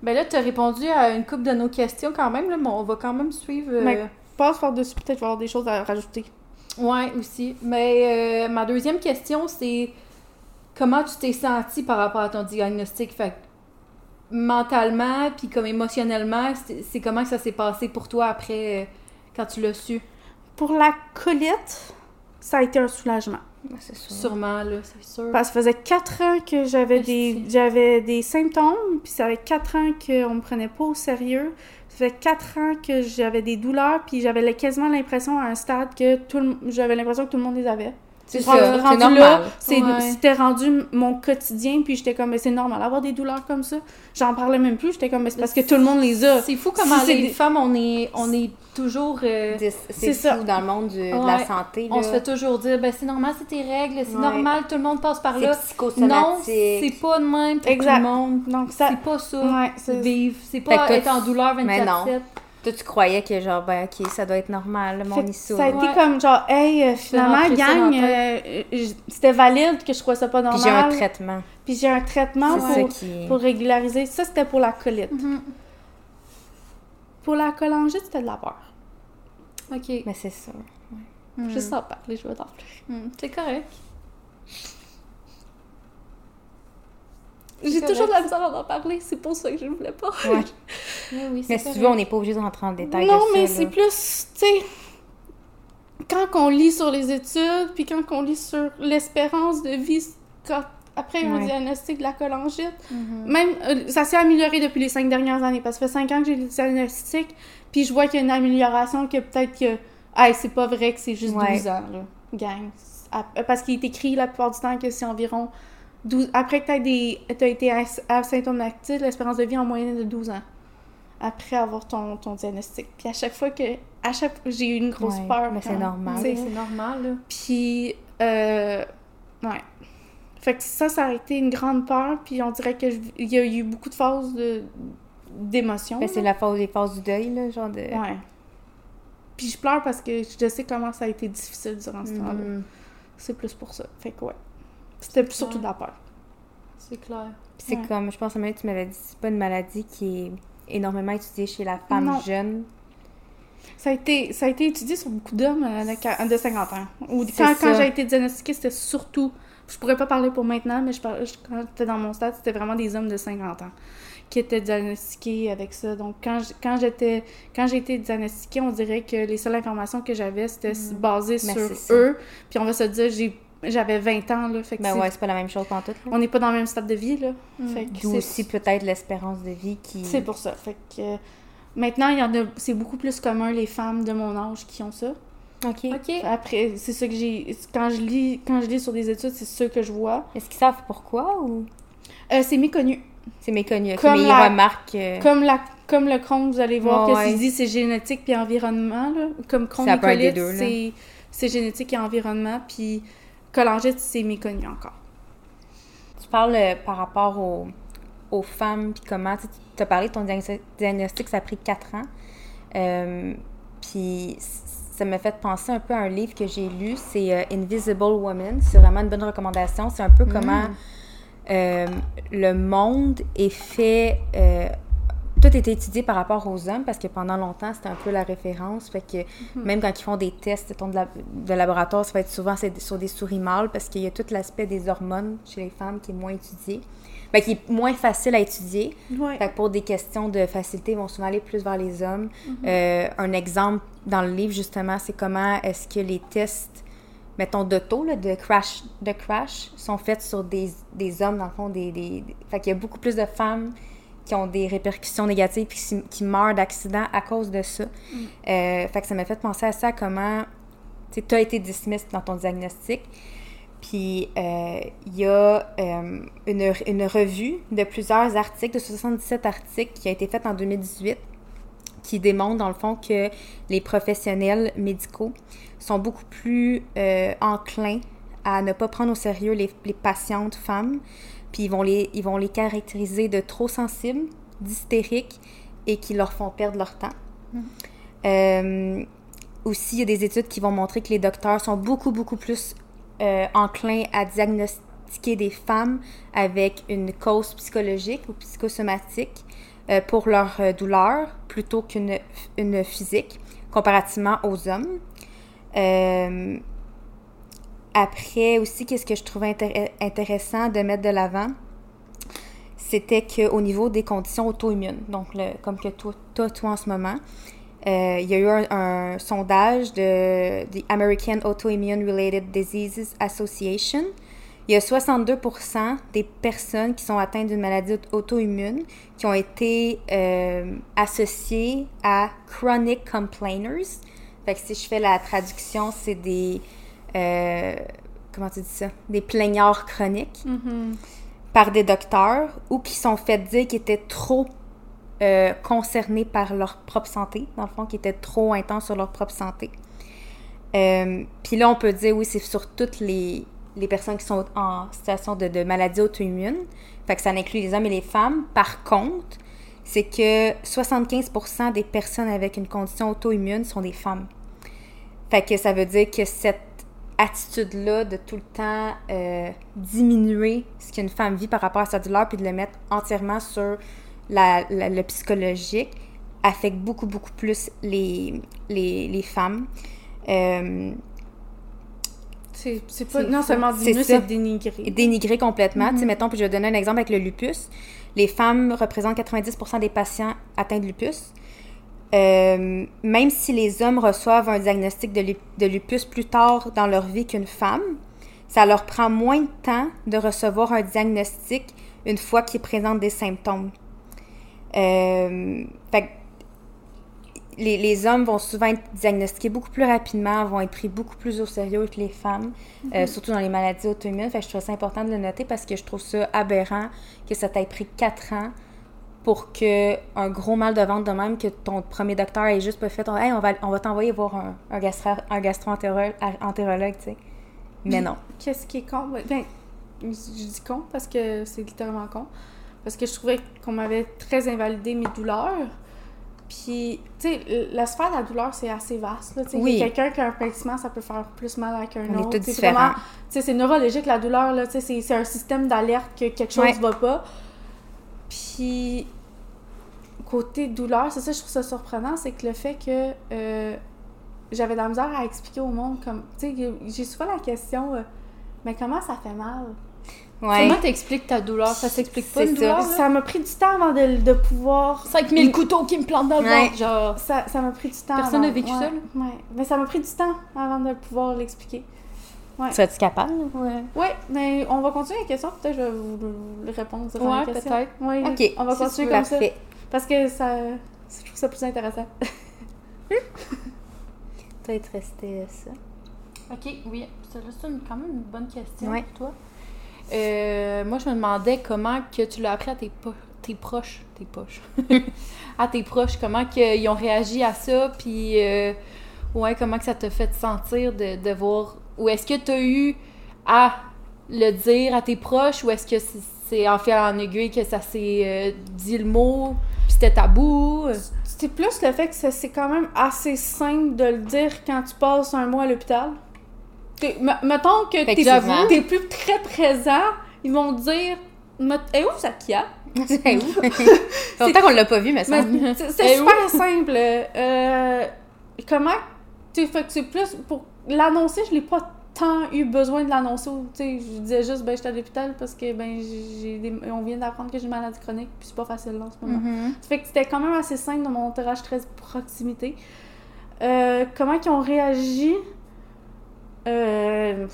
Speaker 3: Ben là, tu as répondu à une couple de nos questions quand même, là, mais on va quand même suivre. euh,
Speaker 2: Mais- Passe par-dessus, peut-être, je vais avoir des choses à rajouter.
Speaker 3: Ouais, aussi. Mais euh, ma deuxième question, c'est comment tu t'es senti par rapport à ton diagnostic? Fait que mentalement, puis comme émotionnellement, c'est comment que ça s'est passé pour toi après, euh, quand tu l'as su?
Speaker 2: Pour la colite, ça a été un soulagement.
Speaker 1: Sûr.
Speaker 3: Sûrement, là, c'est sûr.
Speaker 2: Parce que ça faisait quatre ans que j'avais des, j'avais des symptômes, puis ça fait quatre ans qu'on me prenait pas au sérieux. Ça fait quatre ans que j'avais des douleurs, puis j'avais quasiment l'impression à un stade que tout le, j'avais l'impression que tout le monde les avait.
Speaker 1: C'est
Speaker 2: Rendu- là, c'est-
Speaker 3: Ouais.
Speaker 2: c'était rendu mon quotidien, puis j'étais comme, mais c'est normal d'avoir des douleurs comme ça. J'en parlais même plus, j'étais comme, mais c'est parce que tout le monde les a.
Speaker 3: C'est fou comment
Speaker 2: Si
Speaker 3: les
Speaker 2: des-
Speaker 3: femmes, on est, on est toujours... euh,
Speaker 1: C'est
Speaker 2: c'est ça.
Speaker 1: fou dans le monde de
Speaker 3: Ouais.
Speaker 1: la santé.
Speaker 3: on
Speaker 1: là.
Speaker 3: se fait toujours dire, ben c'est normal, c'est tes règles, c'est
Speaker 1: Ouais.
Speaker 3: normal, tout le monde passe par là. Non, c'est pas de même pour
Speaker 2: Exact.
Speaker 3: tout le monde.
Speaker 2: Donc ça,
Speaker 3: C'est pas ça. Vivre. C'est pas être en douleur
Speaker 1: Mais non.
Speaker 3: 24-7.
Speaker 1: Toi, tu croyais que genre, ben ok, ça doit être normal,
Speaker 2: que
Speaker 1: il
Speaker 2: ça a été
Speaker 3: Ouais.
Speaker 2: comme genre, hey, euh, finalement, gang, euh, euh, c'était valide que je trouvais ça pas
Speaker 1: Puis
Speaker 2: normal.
Speaker 1: j'ai un traitement.
Speaker 2: Puis j'ai un traitement pour,
Speaker 1: qui.
Speaker 2: pour régulariser. Ça, c'était pour la colite.
Speaker 3: Mhm.
Speaker 2: Pour la cholangite, c'était de la peur.
Speaker 3: Ok.
Speaker 1: Mais c'est ça.
Speaker 2: Juste en parler, je vais t'en parler.
Speaker 3: Mhm. C'est correct.
Speaker 2: J'ai toujours de la misère à en parler, c'est pour ça que je ne voulais pas.
Speaker 1: Ouais.
Speaker 3: Oui, oui,
Speaker 1: Mais si tu veux, on n'est pas obligé de rentrer en détail.
Speaker 2: non, mais c'est plus, tu sais, quand on lit sur les études, puis quand on lit sur l'espérance de vie quand- après un
Speaker 1: Ouais.
Speaker 2: diagnostic de la cholangite,
Speaker 3: Mhm.
Speaker 2: même, euh, ça s'est amélioré depuis les cinq dernières années, parce que ça fait cinq ans que j'ai le diagnostic, puis je vois qu'il y a une amélioration, que peut-être que, hey, c'est pas vrai que c'est juste
Speaker 1: Ouais.
Speaker 2: 12 ans, là, gang. Parce qu'il est écrit la plupart du temps que c'est environ 12... Après que t'as des... as été as- asymptomatique, l'espérance de vie en moyenne est de 12 ans. Après avoir ton, ton diagnostic. Puis à chaque fois que... À chaque j'ai eu une grosse
Speaker 1: Ouais,
Speaker 2: peur.
Speaker 1: mais c'est normal.
Speaker 2: tu
Speaker 3: c'est normal, là.
Speaker 2: puis, euh, ouais. Fait que ça, ça a été une grande peur. Puis on dirait qu'il y a eu beaucoup de phases d'émotions.
Speaker 1: Ben, c'est la phase, les phases du deuil, là, genre de.
Speaker 2: Ouais. Puis je pleure parce que je sais comment ça a été difficile durant ce temps-là.
Speaker 1: Mhm.
Speaker 2: C'est plus pour ça. Fait que ouais. C'était surtout de la peur.
Speaker 3: C'est clair.
Speaker 1: Puis c'est
Speaker 2: Ouais.
Speaker 1: comme, je pense à un moment donné, tu m'avais dit, c'est pas une maladie qui est énormément étudiée chez la femme
Speaker 2: Non.
Speaker 1: jeune.
Speaker 2: Ça a été, ça a été étudié sur beaucoup d'hommes euh, de, de 50 ans. Ou quand, j'ai été diagnostiquée, c'était surtout. Je pourrais pas parler pour maintenant, mais je parlais, je- quand j'étais dans mon stade, c'était vraiment des hommes de 50 ans qui étaient diagnostiqués avec ça. Donc, quand j'étais quand j'ai été diagnostiquée, on dirait que les seules informations que j'avais, c'était s- basé
Speaker 1: Mais
Speaker 2: sur eux. Puis on va se dire, j'ai j'avais 20 ans, là. Fait que
Speaker 1: Ben ouais, c'est pas la même chose qu'en tout. là.
Speaker 2: on n'est pas dans le même stade de vie, là. Fait que
Speaker 1: D'où
Speaker 2: c'est-
Speaker 1: aussi peut-être l'espérance de vie qui.
Speaker 2: c'est pour ça. Fait que euh, maintenant, il y en a, c'est beaucoup plus commun les femmes de mon âge qui ont ça.
Speaker 1: OK.
Speaker 2: Après, c'est ça que j'ai. Quand je lis, quand je lis sur des études, c'est ce que je vois.
Speaker 1: Est-ce qu'ils savent pourquoi ou?
Speaker 2: Euh, c'est méconnu.
Speaker 1: c'est méconnu?
Speaker 2: Comme
Speaker 1: mais ils
Speaker 2: la-
Speaker 1: remarquent euh,
Speaker 2: Comme, la, comme le Crohn, vous allez voir
Speaker 1: Ouais,
Speaker 2: que
Speaker 1: ouais.
Speaker 2: c'est dit c'est génétique puis environnement. Là. Comme Crohn c'est, c'est génétique et environnement. Puis cholangite, c'est méconnu encore.
Speaker 1: Tu parles euh, par rapport aux, aux femmes, puis comment, tu as parlé de ton diagnos- diagnostic, ça a pris 4 ans. Euh, puis ça m'a fait penser un peu à un livre que j'ai lu, c'est euh, Invisible Woman. C'est vraiment une bonne recommandation. C'est un peu comment euh, le monde est fait... tout est étudié par rapport aux hommes parce que pendant longtemps, c'était un peu la référence. Fait que même quand ils font des tests de, la- de laboratoire, ça va être souvent sur des souris mâles parce qu'il y a tout l'aspect des hormones chez les femmes qui est moins étudié. Ben, qui est moins facile à étudier.
Speaker 2: Ouais.
Speaker 1: Fait que pour des questions de facilité, ils vont souvent aller plus vers les hommes.
Speaker 2: Mhm.
Speaker 1: Euh, un exemple dans le livre, justement, c'est comment est-ce que les tests, mettons, d'auto, de crash, de crash, sont faits sur des, des hommes, dans le fond. Des, des- Fait qu'il y a beaucoup plus de femmes qui ont des répercussions négatives puis qui, qui meurent d'accidents à cause de ça.
Speaker 2: Mm.
Speaker 1: Euh, fait que ça m'a fait penser à ça, comment tu as été dismissed dans ton diagnostic. Puis euh, il y a euh, une, une revue de plusieurs articles, de 77 articles, qui a été faite en 2018, qui démontre dans le fond que les professionnels médicaux sont beaucoup plus enclins à ne pas prendre au sérieux les, les patientes femmes, puis ils vont, les, ils vont les caractériser de trop sensibles, d'hystériques et qui leur font perdre leur temps. Euh, aussi, il y a des études qui vont montrer que les docteurs sont beaucoup, beaucoup plus euh, enclins à diagnostiquer des femmes avec une cause psychologique ou psychosomatique euh, pour leur douleur plutôt qu'une une physique, comparativement aux hommes. Après aussi, qu'est-ce que je trouvais intér- intéressant de mettre de l'avant, c'était qu'au niveau des conditions auto-immunes, donc le- comme que toi, toi, toi en ce moment, euh, il y a eu un, un sondage de the American Autoimmune Related Diseases Association. Il y a 62 des personnes qui sont atteintes d'une maladie auto-immune qui ont été euh, associées à chronic complainers. Fait que si je fais la traduction, c'est des euh, comment tu dis ça, des plaignards chroniques
Speaker 2: Mhm.
Speaker 1: par des docteurs ou qui sont fait dire qu'ils étaient trop euh, concernés par leur propre santé, dans le fond, qui étaient trop intenses sur leur propre santé. Euh, Puis là, on peut dire, oui, c'est sur toutes les, les personnes qui sont en situation de, de maladie auto-immune. Fait que ça inclut les hommes et les femmes. Par contre, c'est que 75% des personnes avec une condition auto-immune sont des femmes. Fait que ça veut dire que cette attitude-là de tout le temps euh, diminuer ce qu'une femme vit par rapport à sa douleur, puis de le mettre entièrement sur la, la- le psychologique, affecte beaucoup, beaucoup plus les, les, les femmes. Euh,
Speaker 2: C'est, pas non seulement diminuer, c'est dénigrer.
Speaker 1: dénigrer complètement. Tu sais, mettons, puis je vais donner un exemple avec le lupus. Les femmes représentent 90% des patients atteints de lupus. Euh, même si les hommes reçoivent un diagnostic de, lu- de lupus plus tard dans leur vie qu'une femme, ça leur prend moins de temps de recevoir un diagnostic une fois qu'ils présentent des symptômes. Euh, fait les, les hommes vont souvent être diagnostiqués beaucoup plus rapidement, vont être pris beaucoup plus au sérieux que les femmes, euh, surtout dans les maladies auto-immunes. Je trouve ça important de le noter parce que je trouve ça aberrant que ça t'ait pris 4 ans pour que un gros mal de ventre de même que ton premier docteur ait juste pas fait hey, on va, on va t'envoyer voir un, un, gastro, un gastro-entérologue, tu sais. Mais non.
Speaker 2: Qu'est-ce qui est con? Ben, je dis con parce que c'est littéralement con. Parce que je trouvais qu'on m'avait très invalidé mes douleurs. Puis, tu sais, la sphère de la douleur, c'est assez vaste. Là. Tu sais,
Speaker 1: Oui.
Speaker 2: Quelqu'un qui a un pincement, ça peut faire plus mal qu'un autre. C'est vraiment- tu sais, c'est neurologique, la douleur. là, tu sais, C'est un système d'alerte que quelque chose
Speaker 1: Ouais.
Speaker 2: va pas. Puis, côté douleur, c'est ça, je trouve ça surprenant, c'est que le fait que euh, j'avais de la misère à expliquer au monde, comme, tu sais, j'ai souvent la question, euh, mais comment ça fait mal?
Speaker 1: Ouais.
Speaker 3: Comment t'expliques ta douleur? Ça s'explique pas
Speaker 1: C'est
Speaker 3: une
Speaker 1: ça.
Speaker 3: douleur, là?
Speaker 2: Ça m'a pris du temps avant de, de pouvoir.
Speaker 3: 5000 couteaux qui me plantent dans le
Speaker 1: Ouais.
Speaker 3: ventre, genre...
Speaker 2: Ça ça m'a pris du temps.
Speaker 3: Personne n'a vécu
Speaker 2: ouais,
Speaker 3: ça, là?
Speaker 2: Ouais. Mais ça m'a pris du temps avant de pouvoir l'expliquer.
Speaker 1: Serais-tu capable?
Speaker 3: Ouais.
Speaker 2: Ouais, mais on va continuer la question. Peut-être que je vais vous vous répondre durant
Speaker 3: Ouais, peut-être.
Speaker 2: Ouais,
Speaker 1: Ok.
Speaker 2: on va
Speaker 1: si
Speaker 2: continuer comme ça. Parce que ça, je trouve ça plus intéressant.
Speaker 1: peut-être resté ça.
Speaker 3: Ok, oui. C'est juste une- quand même une bonne question
Speaker 1: Ouais.
Speaker 3: pour toi. Euh, moi, je me demandais comment que tu l'as appris à tes, po- tes proches. Tes poches. à tes proches, comment que ils ont réagi à ça, puis euh, ouais, comment que ça t'a fait sentir de, de voir. Ou est-ce que tu as eu à le dire à tes proches, ou est-ce que c'est, c'est en fait en aiguille que ça s'est euh, dit le mot, puis c'était tabou?
Speaker 2: C'est plus le fait que c'est quand même assez simple de le dire quand tu passes un mois à l'hôpital. Mettons que t'es, plus très présent, ils vont te dire Met- Eh où Zakia?
Speaker 1: C'est où? Ça fait longtemps qu'on l'a pas vu, mais ça.
Speaker 2: Mais c'est c'est
Speaker 3: Eh
Speaker 2: super simple. Euh, comment tu fait que c'est plus pour l'annoncer, je l'ai pas tant eu besoin de l'annoncer. ou, Tu sais, je disais juste ben j'étais à l'hôpital parce que ben j'ai des- on vient d'apprendre que j'ai une maladie chronique, puis c'est pas facile là, en ce moment.
Speaker 3: Mhm.
Speaker 2: Ça fait que c'était quand même assez simple dans mon entourage très proximité. Euh, comment ils ont réagi? Euh,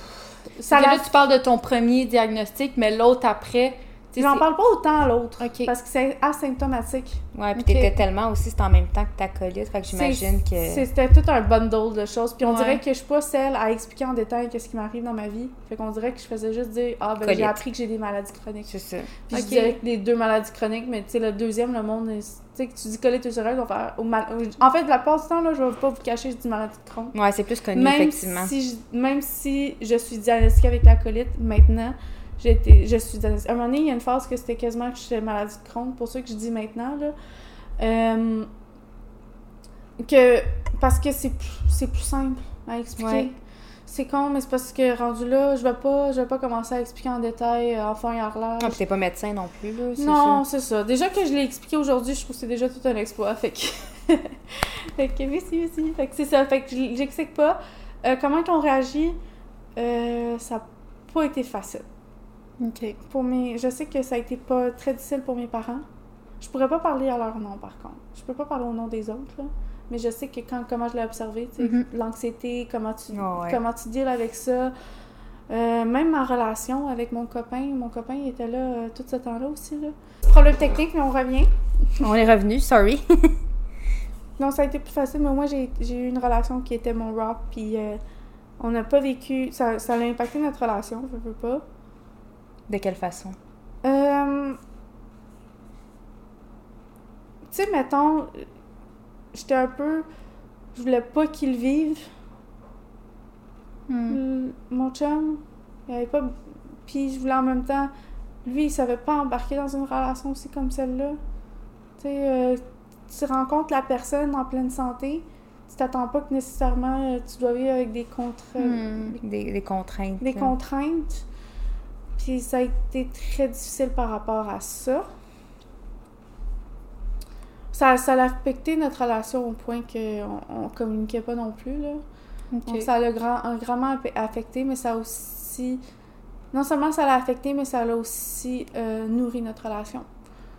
Speaker 2: ça l'a-
Speaker 3: là, tu parles de ton premier diagnostic, mais l'autre après.
Speaker 2: J'en
Speaker 3: c'est-
Speaker 2: parle pas autant à l'autre. Parce que c'est asymptomatique.
Speaker 1: Ouais, puis t'étais tellement aussi, c'était en même temps que ta colite, fait que j'imagine
Speaker 2: C'est-
Speaker 1: que.
Speaker 2: c'est- C'était tout un bundle de choses. Puis on
Speaker 3: Ouais.
Speaker 2: dirait que je suis pas celle à expliquer en détail qu'est-ce qui m'arrive dans ma vie. Fait qu'on dirait que je faisais juste dire Ah, ben j'ai appris que j'ai des maladies chroniques.
Speaker 1: C'est ça.
Speaker 2: Puis je disais que les deux maladies chroniques, mais tu sais, le deuxième, le monde, est- tu sais, que tu dis colite ulcéreuse, on va mal- En fait, la plupart du temps, là, je vais pas vous cacher, je dis maladie de Crohn.
Speaker 1: Ouais, c'est plus connu,
Speaker 2: Même
Speaker 1: effectivement.
Speaker 2: si, je, même si je suis diagnostiquée avec la colite, maintenant, été, je suis. À un moment donné, il y a une phase que c'était quasiment que j'étais maladie de Crohn, pour ça que je dis maintenant, là. Euh, que, parce que c'est plus, c'est plus simple à expliquer.
Speaker 1: Ouais.
Speaker 2: C'est con, mais c'est parce que rendu là, je vais pas, je vais pas commencer à expliquer en détail euh, enfant et harlage.
Speaker 1: Ah, puis t'es pas médecin non plus, là. c'est
Speaker 2: Non, c'est ça. Déjà que je l'ai expliqué aujourd'hui, je trouve que c'est déjà tout un exploit. Fait que. fait que, merci, merci. Fait que c'est ça. Fait que je- j'explique pas. Euh, comment ils ont réagi, euh, ça n'a pas été facile.
Speaker 3: Ok.
Speaker 2: Pour mes... Je sais que ça a été pas très difficile pour mes parents. Je pourrais pas parler à leur nom, par contre. Je peux pas parler au nom des autres, là. Mais je sais que quand, comment je l'ai observé, tu sais,
Speaker 3: Mhm.
Speaker 2: l'anxiété, comment tu,
Speaker 1: ouais.
Speaker 2: comment tu deals avec ça. Euh, même ma relation avec mon copain, mon copain il était là euh, tout ce temps-là aussi. Là. Problème technique, mais on revient.
Speaker 1: On est revenu, sorry.
Speaker 2: Non, ça a été plus facile, mais moi j'ai j'ai eu une relation qui était mon rock, puis euh, on n'a pas vécu. Ça, ça a impacté notre relation, je veux pas.
Speaker 1: De quelle façon?
Speaker 2: Euh, tu sais, mettons, j'étais un peu. Je voulais pas qu'il vive.
Speaker 3: Hmm.
Speaker 2: Mon chum, il avait pas. Puis je voulais en même temps. Lui, il savait pas embarquer dans une relation aussi comme celle-là. Tu sais, euh, tu rencontres la personne en pleine santé, tu t'attends pas que nécessairement euh, tu dois vivre avec des contre...
Speaker 3: Hmm.
Speaker 1: Des, des contraintes.
Speaker 2: des contraintes. Puis ça a été très difficile par rapport à ça. Ça, ça a affecté notre relation au point qu'on on communiquait pas non plus. Là. Donc ça l'a grand, grandement affecté, mais ça a aussi... Non seulement ça l'a affecté, mais ça l'a aussi euh, nourri notre relation.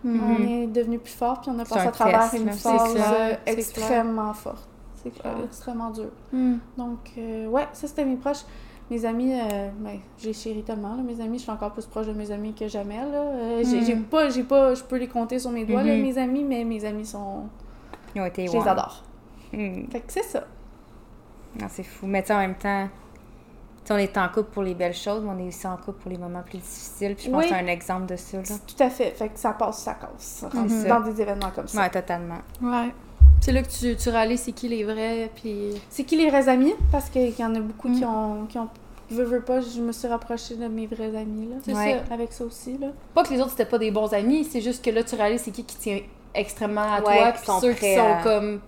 Speaker 3: Mhm.
Speaker 2: On est devenu plus fort, puis on a passé
Speaker 1: un
Speaker 2: à travers
Speaker 1: test,
Speaker 2: une phase euh, extrêmement forte.
Speaker 3: C'est.
Speaker 2: Euh, extrêmement dure.
Speaker 3: Hmm.
Speaker 2: Donc, euh, ouais, ça c'était mes proches. Mes amis, euh, ben, j'ai chéri tellement, là, mes amis, je suis encore plus proche de mes amis que jamais, là. Euh, j'ai,
Speaker 3: Mm.
Speaker 2: j'ai pas, j'ai pas, je peux les compter sur mes doigts, là,
Speaker 1: Mhm.
Speaker 2: mes amis, mais mes amis sont...
Speaker 1: Ils ont été
Speaker 2: Je les adore.
Speaker 1: Hmm.
Speaker 2: Fait que c'est ça.
Speaker 1: Non, c'est fou. Mais tu sais, en même temps, on est en couple pour les belles choses, mais on est aussi en couple pour les moments plus difficiles. Puis je pense
Speaker 2: Oui.
Speaker 1: que c'est un exemple de ça, là.
Speaker 2: Tout à fait. Fait que ça passe, ça casse. Dans des événements comme ça.
Speaker 1: Ouais, totalement.
Speaker 3: Ouais. C'est là que tu, tu réalises c'est qui les vrais, puis...
Speaker 2: C'est qui les vrais amis? Parce qu'il y en a beaucoup qui
Speaker 3: Mm.
Speaker 2: ont... Qui ont veux, veux pas, je me suis rapprochée de mes vrais amis, là.
Speaker 3: C'est
Speaker 1: Ouais.
Speaker 3: ça.
Speaker 2: Avec ça aussi, là.
Speaker 3: Pas que les autres, c'était pas des bons amis, c'est juste que là, tu réalises c'est qui qui tient extrêmement à
Speaker 1: Ouais,
Speaker 3: toi,
Speaker 1: qui
Speaker 3: puis
Speaker 1: sont
Speaker 3: ceux qui sont
Speaker 1: à-
Speaker 3: comme...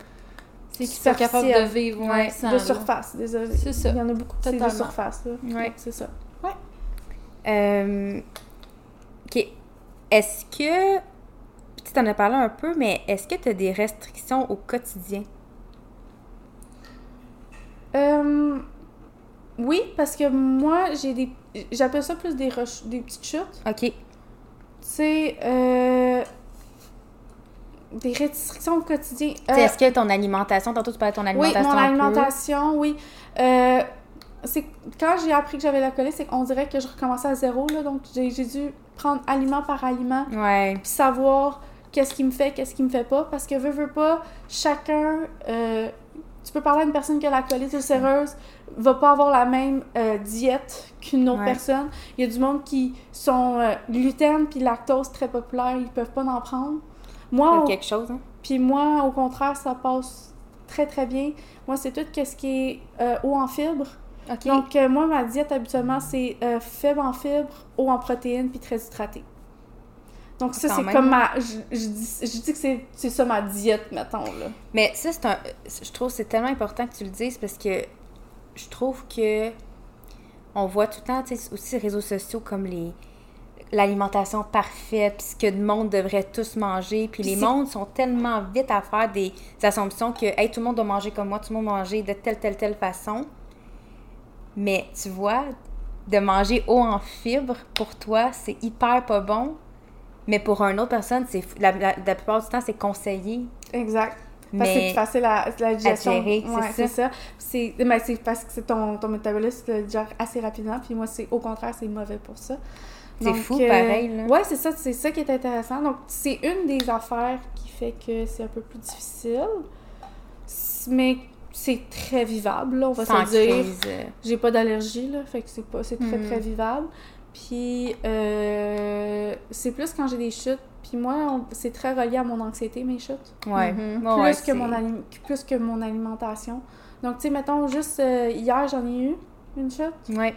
Speaker 3: C'est qui sont capables de vivre, ouais,
Speaker 1: Ouais,
Speaker 3: sans,
Speaker 2: de
Speaker 3: là.
Speaker 2: surface, désolé.
Speaker 3: C'est ça.
Speaker 2: Il y en a beaucoup qui c'est de surface, là.
Speaker 1: Ouais.
Speaker 2: Donc, C'est ça.
Speaker 1: Euh, OK. Est-ce que. Tu t'en as parlé un peu, mais est-ce que tu as des restrictions au quotidien?
Speaker 2: Euh, oui, parce que moi, j'ai des. J'appelle ça plus des, des petites chutes.
Speaker 1: OK.
Speaker 2: C'est. Euh, des restrictions au quotidien.
Speaker 1: Tu sais, Est-ce que ton alimentation, tantôt tu parlais de ton
Speaker 2: oui,
Speaker 1: alimentation.
Speaker 2: mon
Speaker 1: un peu.
Speaker 2: alimentation, oui. Euh, c'est quand j'ai appris que j'avais la colère, c'est qu'on dirait que je recommençais à zéro, là. Donc, j'ai j'ai dû prendre aliment par aliment.
Speaker 1: Ouais.
Speaker 2: puis savoir qu'est-ce qui me fait, qu'est-ce qui me fait pas. Parce que veux, veux pas, chacun, euh, tu peux parler à une personne qui a la colite ulcéreuse, va pas avoir la même euh, diète qu'une autre
Speaker 1: Ouais.
Speaker 2: personne. Il y a du monde qui sont euh, gluten puis lactose très populaires, ils peuvent pas en prendre. Moi,
Speaker 1: quelque chose, hein?
Speaker 2: puis moi, au contraire, ça passe très très bien. Moi, c'est tout ce qui est haut en fibres. Donc, moi, ma diète, habituellement, c'est faible en fibres, haut en protéines, puis très hydratée. Donc, ça, c'est
Speaker 1: même.
Speaker 2: comme ma. Je, je dis, je dis que c'est- ça ma diète, mettons, là.
Speaker 1: Mais ça, c'est un. Je trouve que c'est tellement important que tu le dises parce que je trouve que on voit tout le temps, tu sais, aussi les réseaux sociaux comme les l'alimentation parfaite, puis ce que le monde devrait tous manger, puis les mondes sont tellement vite à faire des assumptions que hey, tout le monde doit manger comme moi, tout le monde doit manger de telle telle telle façon. Mais tu vois, de manger haut en fibres pour toi, c'est hyper pas bon. Mais pour une autre personne, c'est la, la, la plupart du temps, c'est conseillé.
Speaker 2: Exact. Parce que c'est facile à la digestion. Ouais,
Speaker 1: ça.
Speaker 2: c'est ça. C'est parce que c'est ton, ton métabolisme le digère assez rapidement, puis moi, c'est au contraire, c'est mauvais pour ça.
Speaker 1: C'est fou,
Speaker 2: euh,
Speaker 1: pareil, là.
Speaker 2: Ouais, c'est ça, c'est ça qui est intéressant. Donc, c'est une des affaires qui fait que c'est un peu plus difficile. Mais c'est très vivable, là, on va
Speaker 1: Sans
Speaker 2: se dire.
Speaker 1: euh,
Speaker 2: J'ai pas d'allergie, là, fait que c'est pas c'est très très vivable. Puis euh, c'est plus quand j'ai des chutes. Puis moi, c'est très relié à mon anxiété, mes chutes.
Speaker 1: Ouais.
Speaker 3: Mhm.
Speaker 1: Ouais,
Speaker 2: plus,
Speaker 1: ouais,
Speaker 2: que
Speaker 1: c'est-
Speaker 2: mon alim- plus que mon alimentation. Donc, tu sais, mettons, juste euh, hier, j'en ai eu une chute.
Speaker 1: Ouais.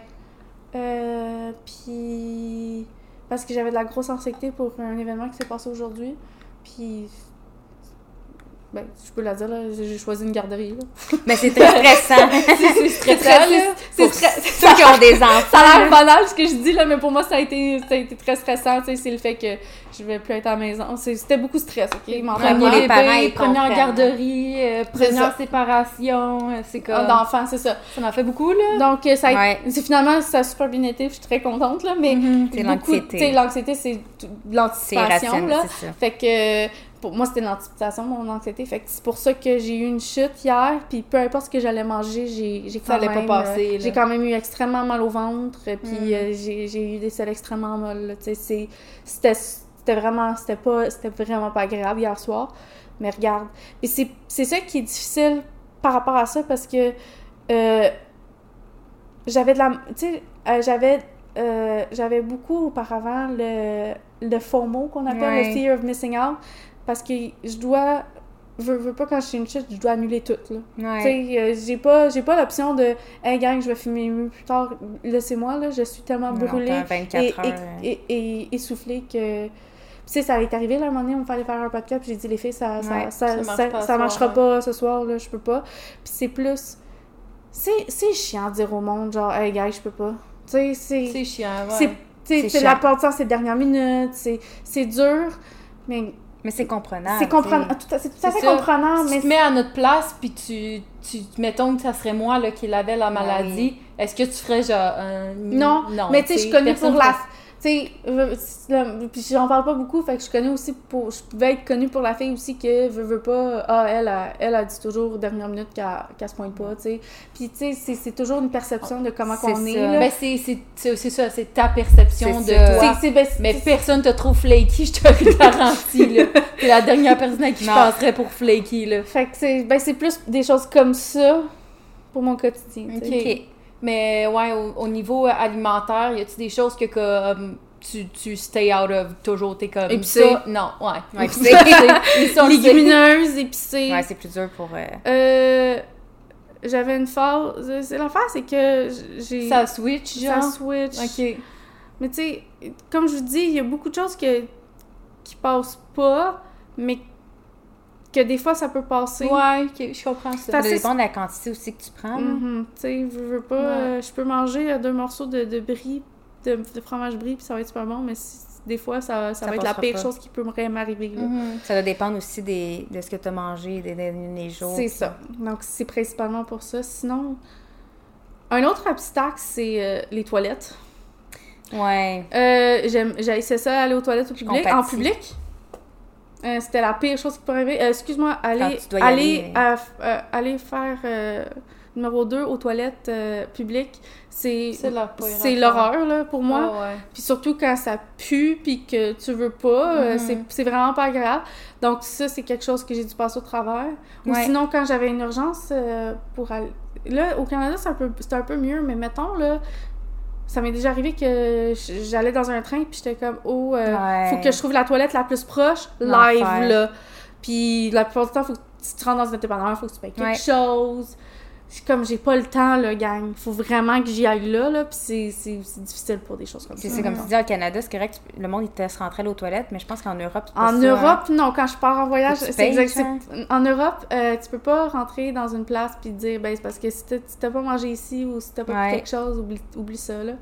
Speaker 2: Euh, puis parce que j'avais de la grosse anxiété pour un événement qui s'est passé aujourd'hui. Puis ben, je peux la dire, là, j'ai choisi une garderie. Là.
Speaker 1: Mais c'est très stressant.
Speaker 3: C'est stressant.
Speaker 2: C'est très-
Speaker 1: ceux qui ont des enfants.
Speaker 2: Ça a l'air banal ce que je dis là, mais pour moi ça a été, ça a été très stressant. tu sais, C'est le fait que je vais plus être à la maison. C'est- C'était beaucoup de stress, ok? mentalement.
Speaker 1: pour les
Speaker 3: Premier bébé, première
Speaker 1: comprennent.
Speaker 3: garderie, euh,
Speaker 2: C'est
Speaker 3: première séparation, euh, c'est comme...
Speaker 2: D'enfants, c'est ça.
Speaker 3: Ça en fait beaucoup, là.
Speaker 2: Donc, euh, ça a
Speaker 1: Ouais.
Speaker 2: c'est finalement, ça a super bien été, je suis très contente, là, mais
Speaker 3: Mhm.
Speaker 1: C'est
Speaker 2: beaucoup-
Speaker 1: l'anxiété.
Speaker 2: tu sais, L'anxiété, c'est
Speaker 1: C'est
Speaker 2: l'anticipation,
Speaker 1: c'est.
Speaker 2: Fait que, pour moi, c'était de l'anticipation, mon anxiété. Fait que c'est pour ça que j'ai eu une chute hier, puis peu importe ce que j'allais manger, j'ai j'ai
Speaker 3: Ça
Speaker 2: quand
Speaker 3: pas
Speaker 2: même...
Speaker 3: passer,
Speaker 2: euh. J'ai quand même eu extrêmement mal au ventre, puis
Speaker 3: Mm.
Speaker 2: euh, j'ai j'ai eu des selles extrêmement molles, tu sais, C'était c'était vraiment... C'était pas... C'était vraiment pas agréable hier soir. Mais regarde. Et c'est c'est ça qui est difficile par rapport à ça, parce que... euh, j'avais de la... Tu sais, euh, j'avais... j'avais beaucoup auparavant le, le FOMO qu'on appelle
Speaker 1: Ouais.
Speaker 2: le fear of missing out parce que je dois veux, veux pas quand je suis une chute je dois annuler tout là tu
Speaker 1: Ouais.
Speaker 2: sais euh, j'ai pas j'ai pas l'option de hey gang je vais filmer mieux plus tard laissez-moi là je suis tellement brûlée
Speaker 1: t'as 24
Speaker 2: et,
Speaker 1: heures.
Speaker 2: et,
Speaker 1: euh.
Speaker 2: et, et essoufflée que tu sais ça est arrivé là un moment donné on fallait faire un podcast puis j'ai dit les filles ça
Speaker 1: Ouais,
Speaker 2: ça,
Speaker 3: ça
Speaker 2: ça- marchera
Speaker 3: soir,
Speaker 2: pas ce soir là je peux pas puis c'est plus c'est chiant de dire au monde genre hey gars je peux pas tu sais c'est
Speaker 3: C'est chiant,
Speaker 2: c'est
Speaker 3: ouais.
Speaker 2: tu
Speaker 1: C'est
Speaker 2: la temps, c'est dernière minute, c'est c'est dur, mais
Speaker 1: Mais c'est comprenable.
Speaker 2: c'est comprenable.
Speaker 1: tu
Speaker 2: C'est tout à fait comprenable,
Speaker 3: Tu
Speaker 2: mais
Speaker 3: te mets à notre place, puis tu, tu... Mettons que ça serait moi, là, qui l'avais la maladie. Est-ce que tu ferais, genre, un...
Speaker 2: non.
Speaker 3: non
Speaker 2: mais tu sais, je suis connue pour la. Tu sais, j'en parle pas beaucoup, fait que je connais aussi pour. Je pouvais être connue pour la fille aussi que veut, veut pas. Ah, elle, a- elle a dit toujours dernière minute qu'elle qu'elle se pointe pas, tu sais. Puis tu sais, c'est- c'est toujours une perception de comment qu'on est,
Speaker 1: ça.
Speaker 2: là.
Speaker 3: Ben, c'est c'est- c'est- c'est ça, c'est ta perception de
Speaker 1: C'est ça.
Speaker 3: toi.
Speaker 2: Ben,
Speaker 3: Mais personne te trouve flaky, je te le garantis, là. T'es la dernière personne à qui je penserais pour flaky, là.
Speaker 2: Fait que c'est ben, c'est plus des choses comme ça pour mon quotidien.
Speaker 3: Mais ouais, au, au niveau alimentaire, y a-tu des choses que comme tu, tu stay out of toujours, t'es comme
Speaker 2: Épicé.
Speaker 3: ça? Non, ouais.
Speaker 1: Ouais,
Speaker 3: Épicé.
Speaker 1: épicé.
Speaker 3: Ils sont
Speaker 2: Légumineuses, épicées.
Speaker 1: Ouais, c'est plus dur pour. euh,
Speaker 2: Euh, j'avais une phase. C'est l'affaire, c'est que j'ai.
Speaker 3: Ça switch,
Speaker 2: ça
Speaker 3: genre?
Speaker 2: switch.
Speaker 3: Ok.
Speaker 2: Mais tu sais, comme je vous dis, il y a beaucoup de choses que, qui passent pas, mais que des fois ça peut passer.
Speaker 3: Ouais, je comprends ça.
Speaker 1: Ça dépend de la quantité aussi que tu prends. là.
Speaker 2: Mhm. Tu sais, je veux pas.
Speaker 3: Ouais.
Speaker 2: euh, je peux manger euh, deux morceaux de, de brie, de, de fromage brie, puis ça va être super bon, mais si- des fois, ça, ça,
Speaker 1: Ça
Speaker 2: va être la pire
Speaker 1: pas.
Speaker 2: chose qui peut m'arriver.
Speaker 3: Mhm.
Speaker 1: Ça doit dépendre aussi des, de ce que tu as mangé des derniers jours.
Speaker 2: C'est ça. Donc, c'est principalement pour ça. Sinon, un autre obstacle, c'est euh, les toilettes.
Speaker 1: Ouais.
Speaker 2: Euh, j'aime, j'ai essayé ça, aller aux toilettes au public, en public? Euh, c'était la pire chose qui pourrait arriver. Euh, excuse-moi, aller, aller, à euh, aller faire euh, Numéro 2, aux toilettes euh, publiques, c'est l'horreur là, pour moi.
Speaker 3: Ah ouais.
Speaker 2: Puis surtout quand ça pue puis que tu veux pas,
Speaker 1: Mhm.
Speaker 2: c'est- c'est vraiment pas grave. Donc ça, c'est quelque chose que j'ai dû passer au travers. Ou
Speaker 1: Ouais.
Speaker 2: sinon, quand j'avais une urgence euh, pour aller... Là, au Canada, c'est un, peu, c'est un peu mieux, mais mettons, là, ça m'est déjà arrivé que j'allais dans un train puis j'étais comme, oh, euh,
Speaker 1: Ouais.
Speaker 2: faut que je trouve la toilette la plus proche, live, là. Puis la plupart du temps, faut que tu rentres dans un dépanneur, faut que tu payes quelque
Speaker 1: Ouais.
Speaker 2: chose. C'est comme, j'ai pas le temps, là, gang. Faut vraiment que j'y aille là, là. Puis c'est- difficile pour des choses comme ça.
Speaker 1: C'est comme tu dis, au Canada, c'est correct, tu- le monde, il te laisse rentrer aux toilettes, mais je pense qu'en Europe, pas
Speaker 2: En
Speaker 1: ça, hein.
Speaker 2: Europe, non. Quand je pars en voyage,
Speaker 1: tu
Speaker 2: c'est exact. En Europe, euh, tu peux pas rentrer dans une place puis dire, ben, c'est parce que si t'as si t'as pas mangé ici ou si t'as pas pris
Speaker 1: Ouais.
Speaker 2: quelque chose, oublie, oublie ça, là.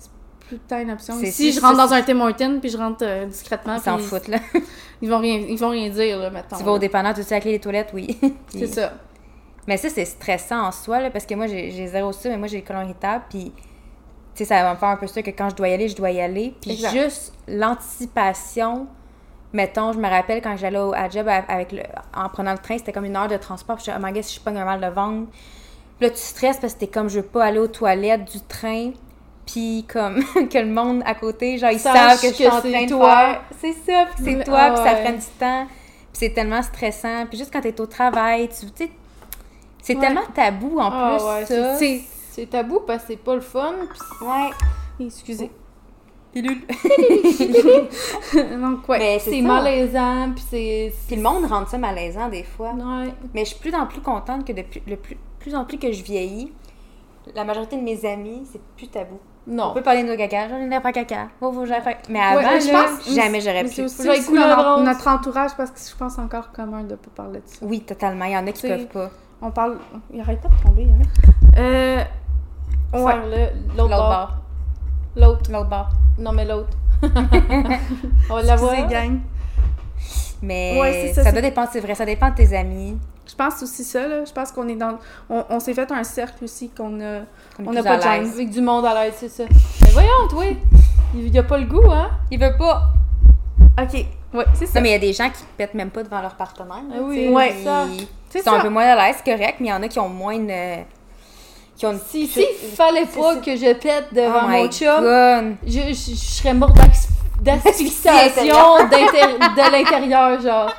Speaker 2: C'est plus le temps une option. Si je rentre dans un Tim Hortons puis je rentre euh, discrètement,
Speaker 1: Ils s'en foutent, là.
Speaker 2: ils vont rien, ils vont rien dire, là, mettons.
Speaker 1: tu vas au dépanneur, tu sais, avec les toilettes, oui.
Speaker 2: C'est ça.
Speaker 1: Mais ça, c'est stressant en soi, là, parce que moi, j'ai zéro ça, mais moi, j'ai le colon irritable, puis, tu sais, ça va me faire un peu ça que quand je dois y aller, je dois y aller. Puis
Speaker 2: Exact.
Speaker 1: juste l'anticipation, mettons, je me rappelle quand j'allais au- à job avec le, en prenant le train, c'était comme une heure de transport, puis je suis oh my God, si je pogne un mal de ventre. Puis là, tu stresses parce que t'es comme, je veux pas aller aux toilettes du train, puis comme que le monde à côté, genre, ils savent que je suis en train de
Speaker 3: toi.
Speaker 1: faire. C'est ça, puis c'est toi,
Speaker 2: ah
Speaker 1: puis ça
Speaker 2: ouais.
Speaker 1: prend du temps. Puis c'est tellement stressant. Puis juste quand t'es au travail, tu tu sais, c'est
Speaker 2: Ouais.
Speaker 1: tellement tabou en
Speaker 3: Ah
Speaker 1: plus,
Speaker 3: ouais,
Speaker 1: ça.
Speaker 2: C'est.
Speaker 3: C'est tabou parce que c'est pas le fun. pis
Speaker 1: Ouais.
Speaker 2: Excusez.
Speaker 1: Pilule.
Speaker 2: Donc, ouais.
Speaker 1: Mais
Speaker 3: c'est malaisant, puis c'est.
Speaker 1: Puis le monde rend ça malaisant des fois.
Speaker 3: Ouais.
Speaker 1: Mais je suis plus en plus contente que depuis le plus, plus en plus que je vieillis, la majorité de mes amis, c'est plus tabou. On
Speaker 3: Non.
Speaker 1: peut parler de nos caca, j'en ai pas caca. Oh, Mais avant,
Speaker 2: Ouais, je
Speaker 1: là,
Speaker 2: pense-
Speaker 1: jamais j'aurais
Speaker 2: Mais
Speaker 1: pu.
Speaker 2: c'est
Speaker 3: bronze.
Speaker 2: notre entourage parce que je pense encore commun de pas parler de ça.
Speaker 1: Oui, totalement. Il y en a qui
Speaker 2: C'est-
Speaker 1: peuvent pas.
Speaker 2: On parle. Il arrête pas de tomber, hein. Euh. Ouais.
Speaker 3: L'autre bord. L'autre.
Speaker 1: L'autre bord.
Speaker 3: Non, mais l'autre. On va la voir.
Speaker 2: Excusez, gang.
Speaker 1: Mais
Speaker 2: Ouais,
Speaker 1: ça,
Speaker 2: ça,
Speaker 1: doit dépendre, c'est vrai, ça dépend de tes amis.
Speaker 2: Je pense aussi ça, là. Je pense qu'on est dans. On, on s'est fait un cercle aussi qu'on a. On n'a pas de.
Speaker 3: Avec du monde à l'aise, c'est ça. Mais voyons, toi. Il y a pas le goût, hein?
Speaker 1: Il veut pas.
Speaker 2: Ok. Ouais, c'est ça.
Speaker 1: Non, mais il y a des gens qui pètent même pas devant leur partenaire.
Speaker 3: Ah oui,
Speaker 2: ouais,
Speaker 1: puis
Speaker 3: ça.
Speaker 1: Ils sont un peu moins à l'aise, correct, mais il y en a qui ont moins de. qui ont une.
Speaker 3: Si, si, fallait pas que je pète devant
Speaker 1: Oh
Speaker 3: mon chum, je, je, je serais morte d'asphyxiation de l'intérieur, genre.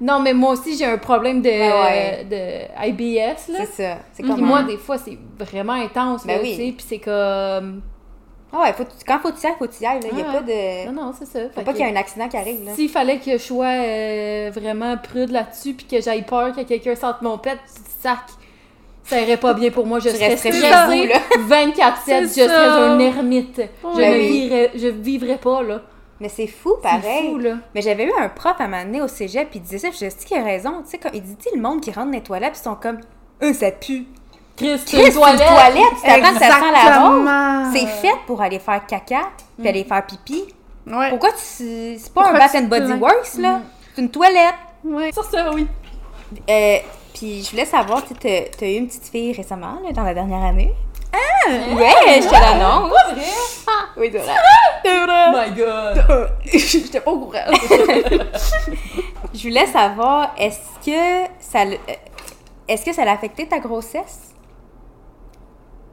Speaker 3: Non, mais moi aussi, j'ai un problème de,
Speaker 1: Ouais,
Speaker 3: de IBS, là.
Speaker 1: C'est ça. C'est
Speaker 3: Puis
Speaker 1: comme.
Speaker 3: moi, des fois, c'est vraiment intense,
Speaker 1: Ben
Speaker 3: là,
Speaker 1: oui.
Speaker 3: tu sais, puis c'est comme...
Speaker 1: Ah ouais, faut, quand faut que tu y ailles, faut que tu y ailles. là. Il y a
Speaker 3: Ah
Speaker 1: pas de.
Speaker 3: Non, non, c'est ça.
Speaker 1: Faut
Speaker 3: Fait
Speaker 1: pas qu'il y ait un accident qui arrive. Là.
Speaker 3: S'il fallait que je sois euh, vraiment prude là-dessus, puis que j'aille peur que quelqu'un sente mon pet, sac, ça irait pas bien pour moi. Je serais
Speaker 1: resterais
Speaker 3: stressée
Speaker 1: chez vous, là.
Speaker 3: 24-7, je
Speaker 2: C'est
Speaker 3: serais un ermite. Je ne
Speaker 1: Oui.
Speaker 3: vivrais, je vivrais pas, là.
Speaker 1: Mais c'est fou,
Speaker 3: C'est
Speaker 1: pareil.
Speaker 3: fou, là.
Speaker 1: Mais j'avais eu un prof à un moment donné au cégep, puis il disait ça, je dis qu'il a raison. Tu sais, comme, il dit, tu sais, le monde qui rentre dans les toilettes, puis ils sont comme, euh, ça pue.
Speaker 3: Chris,
Speaker 1: c'est une toilette, tu t'attends que ça sent la rose.
Speaker 2: Exactement.
Speaker 1: C'est fait pour aller faire caca, puis aller faire pipi.
Speaker 2: Ouais.
Speaker 1: Pourquoi tu. C'est pas
Speaker 2: Pourquoi
Speaker 1: un Bath and Body? Works, là? C'est une toilette.
Speaker 2: Ouais.
Speaker 3: Sur ça, oui.
Speaker 1: Euh, puis je voulais savoir, tu t'as eu une petite fille récemment, là, dans la dernière année? Ah! Ouais, je te l'annonce.
Speaker 3: Vrai?
Speaker 1: Oui, c'est vrai.
Speaker 2: C'est vrai.
Speaker 3: My God!
Speaker 2: J'étais pas au courant.
Speaker 1: Je voulais savoir, est-ce que ça euh, est-ce que ça l'a affecté ta grossesse?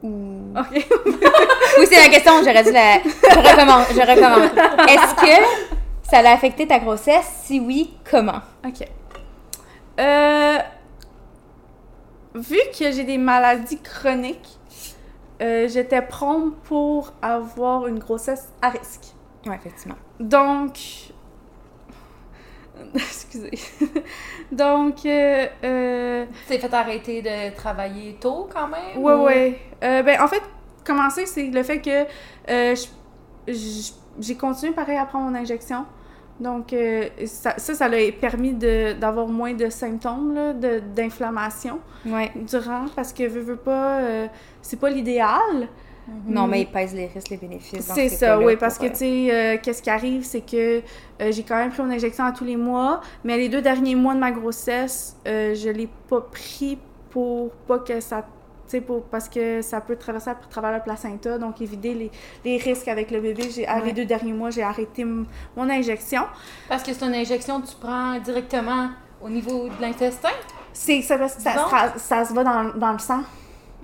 Speaker 1: Ou...
Speaker 2: ok.
Speaker 1: Oui, c'est la question, j'aurais dû la... Je recommence. Est-ce que ça l'a affecté ta grossesse? Si oui, comment?
Speaker 2: Ok. Euh, vu que j'ai des maladies chroniques, euh, j'étais prompte pour avoir une grossesse à risque.
Speaker 1: Oui, effectivement.
Speaker 2: Donc. Excusez. Donc, euh, euh,
Speaker 3: Tu t'es fait arrêter de travailler tôt, quand même?
Speaker 2: ouais,
Speaker 3: ou-
Speaker 2: ouais. Euh, ben, en fait, commencer, c'est le fait que euh, j'ai continué pareil à prendre mon injection. Donc, ça, ça, ça l'a permis d'avoir moins de symptômes d'inflammation
Speaker 1: Ouais.
Speaker 2: durant, parce que, veux, veux pas, c'est pas l'idéal.
Speaker 1: Non, mais il pèse les risques, les bénéfices.
Speaker 2: C'est
Speaker 1: ces
Speaker 2: ça, oui, parce que,
Speaker 1: euh,
Speaker 2: tu sais, euh, qu'est-ce qui arrive, c'est que euh, j'ai quand même pris mon injection à tous les mois, mais les deux derniers mois de ma grossesse, euh, je l'ai pas pris pour pas que ça. Tu sais, pour, parce que ça peut traverser à travers le placenta, donc éviter les, les risques avec le bébé. J'ai, à
Speaker 1: Ouais.
Speaker 2: Les deux derniers mois, j'ai arrêté mon injection.
Speaker 3: Parce que c'est une injection que tu prends directement au niveau de l'intestin?
Speaker 2: C'est, ça, ça, ça- ça se va dans, dans le sang.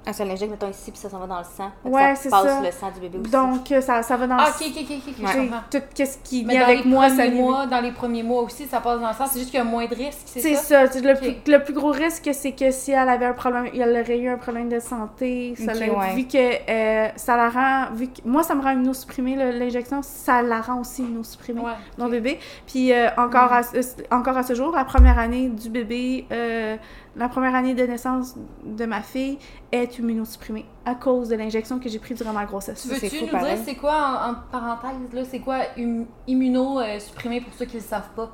Speaker 1: Ah, ça l'injecte, mettons ici, puis ça s'en va dans le sang.
Speaker 2: Ouais,
Speaker 1: ça
Speaker 2: c'est
Speaker 1: passe
Speaker 2: ça.
Speaker 1: le sang du bébé aussi.
Speaker 2: Donc, euh, ça, ça va dans
Speaker 3: Ah,
Speaker 2: le
Speaker 3: ok, ok, ok, ok, comprends.
Speaker 2: tout ce qui
Speaker 3: Mais
Speaker 2: vient avec moi, ça
Speaker 3: mois, dans les premiers mois aussi, ça passe dans le sang. C'est juste qu'il y a moins de risques, c'est
Speaker 2: C'est
Speaker 3: ça?
Speaker 2: ça. c'est Le,
Speaker 3: Ok.
Speaker 2: plus, le plus gros risque, c'est que si elle avait un problème, elle aurait eu un problème de santé. Ça
Speaker 1: Ok,
Speaker 2: l'a-
Speaker 1: ouais.
Speaker 2: Vu que euh, ça la rend. Vu que, moi, ça me rend immunosupprimée, le- l'injection, ça la rend aussi immunosupprimée,
Speaker 3: Ouais.
Speaker 2: mon bébé. Puis euh, encore, à, ce- encore à ce jour, la première année du bébé, euh, la première année de naissance de ma fille est immunosupprimée à cause de l'injection que j'ai prise durant ma grossesse.
Speaker 3: Veux-tu nous dire
Speaker 1: pareil.
Speaker 3: c'est quoi, en, en parenthèse, là, c'est quoi hum- immunosupprimé pour ceux qui le savent pas?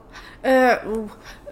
Speaker 2: Euh,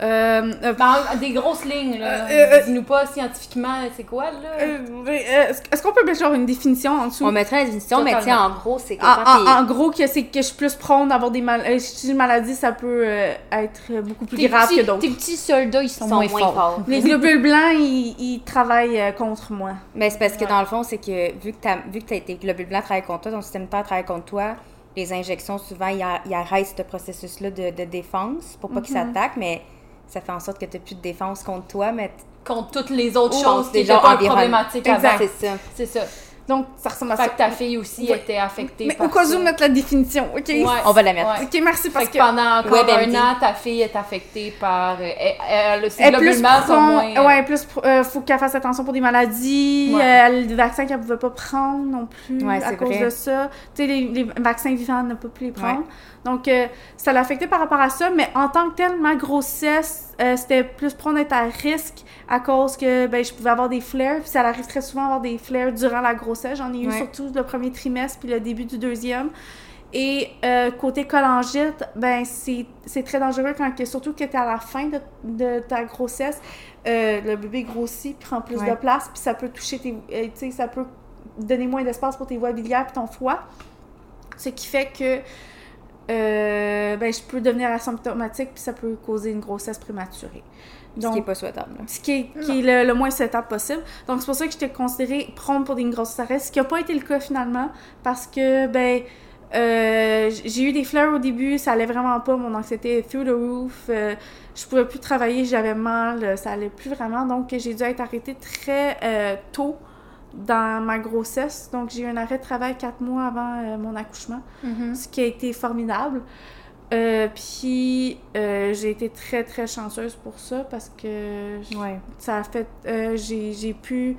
Speaker 2: euh, euh,
Speaker 3: des grosses lignes, là.
Speaker 2: Euh, euh,
Speaker 3: Dis-nous pas scientifiquement c'est quoi, là?
Speaker 2: euh, euh, Est-ce qu'on peut mettre genre une définition en dessous?
Speaker 1: On mettrait la définition, mais tiens, en gros, c'est que
Speaker 2: En,
Speaker 1: quand
Speaker 2: en- gros, que c'est que je suis plus prone d'avoir des maladies. Si j'ai une maladie, ça peut euh, être beaucoup plus grave
Speaker 3: petits-
Speaker 2: que d'autres.
Speaker 3: Tes petits soldats, ils sont,
Speaker 1: sont
Speaker 3: moins,
Speaker 1: moins
Speaker 3: forts.
Speaker 1: forts.
Speaker 2: Les globules blancs, ils, ils travaillent euh, contre moi.
Speaker 1: Mais c'est parce que
Speaker 3: Ouais.
Speaker 1: dans le fond, c'est que vu que, t'as- vu que t'as- tes globules blancs travaillent contre toi, ton système immunitaire travaille contre toi, les injections, souvent, ils ils arrêtent ce processus-là de, de défense pour pas qu'ils
Speaker 2: Mhm.
Speaker 1: s'attaquent, mais ça fait en sorte que tu plus de défense contre toi, mais
Speaker 3: Contre toutes les autres
Speaker 1: Ou
Speaker 3: choses qui étaient pas problématiques
Speaker 2: Exact.
Speaker 3: avant.
Speaker 1: c'est ça.
Speaker 3: C'est ça.
Speaker 2: Donc, ça ressemble à
Speaker 3: Fait
Speaker 2: ça.
Speaker 3: que ta fille aussi
Speaker 2: Ouais.
Speaker 3: était affectée
Speaker 2: Mais
Speaker 3: par
Speaker 2: au cas où, mettre la définition, OK?
Speaker 3: Ouais.
Speaker 1: On va la mettre.
Speaker 3: Ouais.
Speaker 2: OK, merci parce
Speaker 3: Fait
Speaker 2: que...
Speaker 3: que pendant encore
Speaker 1: WebMD.
Speaker 3: un an, ta fille est affectée par... euh, elle, elle,
Speaker 2: Elle plus prone-
Speaker 3: moins... euh,
Speaker 2: ouais, plus euh, faut qu'elle fasse attention pour des maladies,
Speaker 3: Ouais.
Speaker 2: euh, elle a des vaccins qu'elle pouvait pas prendre non plus
Speaker 1: Ouais,
Speaker 2: à cause
Speaker 1: vrai.
Speaker 2: de ça. Tu sais, les, les vaccins vivants, elle ne peut plus les prendre. Donc, euh, ça l'a affecté par rapport à ça, mais en tant que telle, ma grossesse, euh, c'était plus prone d'être à risque à cause que ben, je pouvais avoir des flares, puis ça arrive très souvent avoir des flares durant la grossesse. J'en ai eu
Speaker 1: Ouais.
Speaker 2: surtout le premier trimestre puis le début du deuxième. Et euh, côté colangite, ben c'est très dangereux quand que, surtout que tu es à la fin de, de ta grossesse, euh, le bébé grossit, prend plus
Speaker 1: Ouais.
Speaker 2: de place, puis ça peut toucher tes euh, sais ça peut donner moins d'espace pour tes voies biliaires puis ton foie. Ce qui fait que euh, ben, je peux devenir asymptomatique puis ça peut causer une grossesse prématurée.
Speaker 1: Ce qui est pas souhaitable. là.
Speaker 2: Ce qui est, qui est le, le moins setable possible. Donc, c'est pour ça que j'étais considérée prompt pour une grosse arrêt, ce qui n'a pas été le cas finalement, parce que, ben, euh, j'ai eu des fleurs au début, ça allait vraiment pas, mon anxiété through the roof, euh, je pouvais plus travailler, j'avais mal, euh, ça allait plus vraiment, donc j'ai dû être arrêtée très euh, tôt dans ma grossesse. Donc, j'ai eu un arrêt de travail quatre mois avant euh, mon accouchement
Speaker 3: Mhm.
Speaker 2: ce qui a été formidable. Euh, puis euh, j'ai été très très chanceuse pour ça parce que
Speaker 1: Ouais.
Speaker 2: ça a fait j'ai pu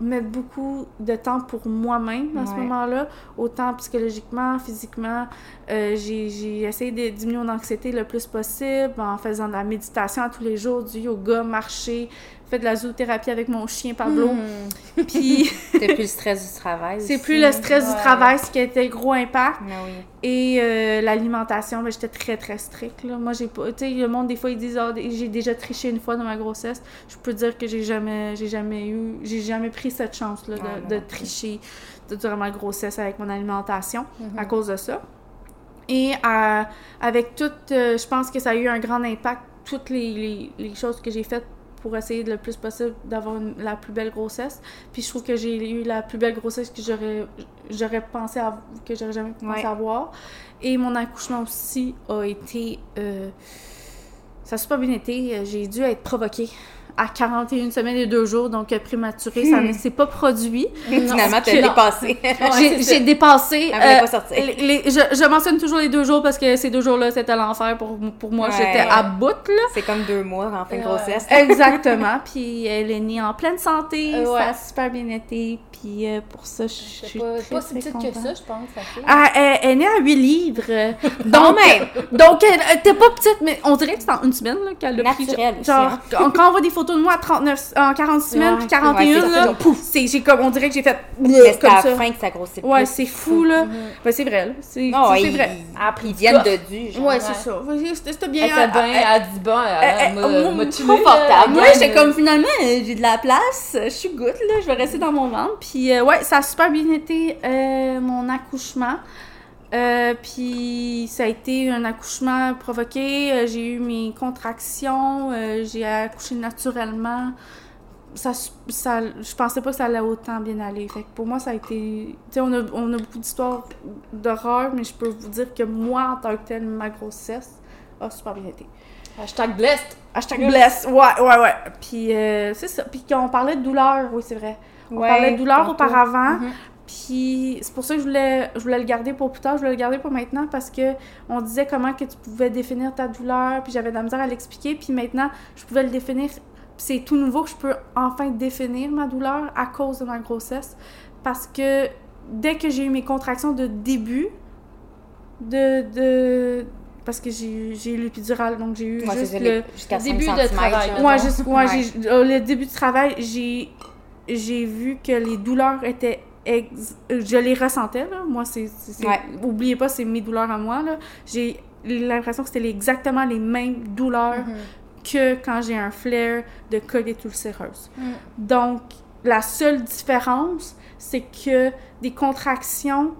Speaker 2: mettre beaucoup de temps pour moi-même à ce moment-là, autant psychologiquement, physiquement. Euh, j'ai essayé de diminuer mon anxiété le plus possible en faisant de la méditation tous les jours, du yoga, marcher, fait de la zoothérapie avec mon chien Pablo.
Speaker 3: Mhm.
Speaker 2: Puis
Speaker 1: T'as plus le stress du travail.
Speaker 2: c'est plus le stress
Speaker 3: Ouais.
Speaker 2: du travail, ce qui a été un gros impact.
Speaker 1: Ah oui.
Speaker 2: Et euh, l'alimentation, ben, j'étais très très stricte. Là. Moi, j'ai pas. Tu sais, le monde, des fois, ils disent Ah, j'ai déjà triché une fois dans ma grossesse. Je peux dire que j'ai jamais, j'ai jamais eu. J'ai jamais pris cette chance-là de,
Speaker 1: moi
Speaker 2: de tricher durant ma grossesse avec mon alimentation
Speaker 3: Mhm.
Speaker 2: à cause de ça. Et euh, avec tout, euh, je pense que ça a eu un grand impact, toutes les, les, les choses que j'ai faites pour essayer le plus possible d'avoir la plus belle grossesse. Puis je trouve que j'ai eu la plus belle grossesse que j'aurais j'aurais pensé à, que j'aurais jamais pensé
Speaker 1: Ouais.
Speaker 2: avoir. Et mon accouchement aussi a été euh, ça a super bien été. J'ai dû être provoquée à 41 semaines et 2 jours, donc euh, prématuré. Ça ne s'est pas produit.
Speaker 1: Finalement, t'as
Speaker 2: que-
Speaker 1: dépassé.
Speaker 3: Ouais,
Speaker 2: J'ai dépassé.
Speaker 1: Elle voulait
Speaker 2: euh,
Speaker 1: pas sortir.
Speaker 2: les- les- je, je mentionne toujours les deux jours parce que ces deux jours-là, c'était l'enfer pour, pour moi.
Speaker 1: Ouais.
Speaker 2: J'étais à bout, là.
Speaker 1: C'est comme deux mois en fin de
Speaker 3: Ouais.
Speaker 1: grossesse.
Speaker 2: Exactement. Puis elle est née en pleine santé.
Speaker 3: Euh, ouais.
Speaker 2: Ça a super bien été. Puis euh, pour ça, je suis
Speaker 3: pas,
Speaker 2: très,
Speaker 3: pas si petite que ça, je pense, ça fait.
Speaker 2: Ah, elle, elle est née à 8 livres. Donc,
Speaker 1: même!
Speaker 2: donc elle elle était pas petite, mais on dirait que c'est en une semaine là, qu'elle pris.
Speaker 1: Naturel aussi,
Speaker 2: Genre, quand quand on voit des photos de moi à 39, en 46 semaines, puis 41,
Speaker 1: ouais,
Speaker 2: là, c'est, j'ai comme, on dirait que j'ai fait
Speaker 1: Mais
Speaker 2: comme
Speaker 1: à
Speaker 2: ça.
Speaker 1: la fin que ça grossit
Speaker 2: Ouais, c'est fou, là.
Speaker 3: Mhm.
Speaker 2: Ben, c'est vrai, là. C'est,
Speaker 1: Oh,
Speaker 2: c'est vrai.
Speaker 1: ils viennent de dû. genre.
Speaker 2: Ouais, c'est ça. C'était, bien.
Speaker 3: Elle était bien, elle dit bon, elle m'a- tué,
Speaker 1: confortable.
Speaker 2: Moi, j'étais comme finalement, euh, j'ai de la place, je suis good, là, je vais rester dans mon ventre. Puis, euh, ouais, ça a super bien été euh, mon accouchement. Euh, puis, ça a été un accouchement provoqué. euh, j'ai eu mes contractions, euh, j'ai accouché naturellement. Ça, ça, je pensais pas que ça allait autant bien aller. Fait que pour moi, ça a été. Tu sais, on a, on a beaucoup d'histoires d'horreur, mais je peux vous dire que moi, en tant que telle, ma grossesse a super bien été.
Speaker 3: Hashtag blessed.
Speaker 2: Hashtag bless. Ouais, ouais, ouais. Puis euh, c'est ça. Puis qu'on parlait de douleur, oui, c'est vrai. On parlait de douleur
Speaker 1: tantôt.
Speaker 2: auparavant.
Speaker 1: Mhm.
Speaker 2: Puis c'est pour ça que je voulais, je voulais le garder pour plus tard, je voulais le garder pour maintenant parce que on disait comment que tu pouvais définir ta douleur, puis j'avais de la misère à l'expliquer, puis maintenant je pouvais le définir. Puis c'est tout nouveau que je peux enfin définir ma douleur à cause de ma grossesse parce que dès que j'ai eu mes contractions de début de de parce que j'ai j'ai eu l'épidurale donc j'ai eu
Speaker 1: Ouais,
Speaker 2: juste le
Speaker 1: les- jusqu'à 5
Speaker 3: début de travail.
Speaker 2: Ouais, juste, ouais, le début du travail, j'ai, j'ai vu que les douleurs étaient. Ex- Je les ressentais, là. Moi, c'est.
Speaker 1: Ouais.
Speaker 2: Oubliez pas, c'est mes douleurs à moi, là. J'ai l'impression que c'était exactement les mêmes douleurs
Speaker 1: Mhm.
Speaker 2: que quand j'ai un flair de colite ulcéreuse.
Speaker 3: Mm.
Speaker 2: Donc, la seule différence, c'est que des contractions,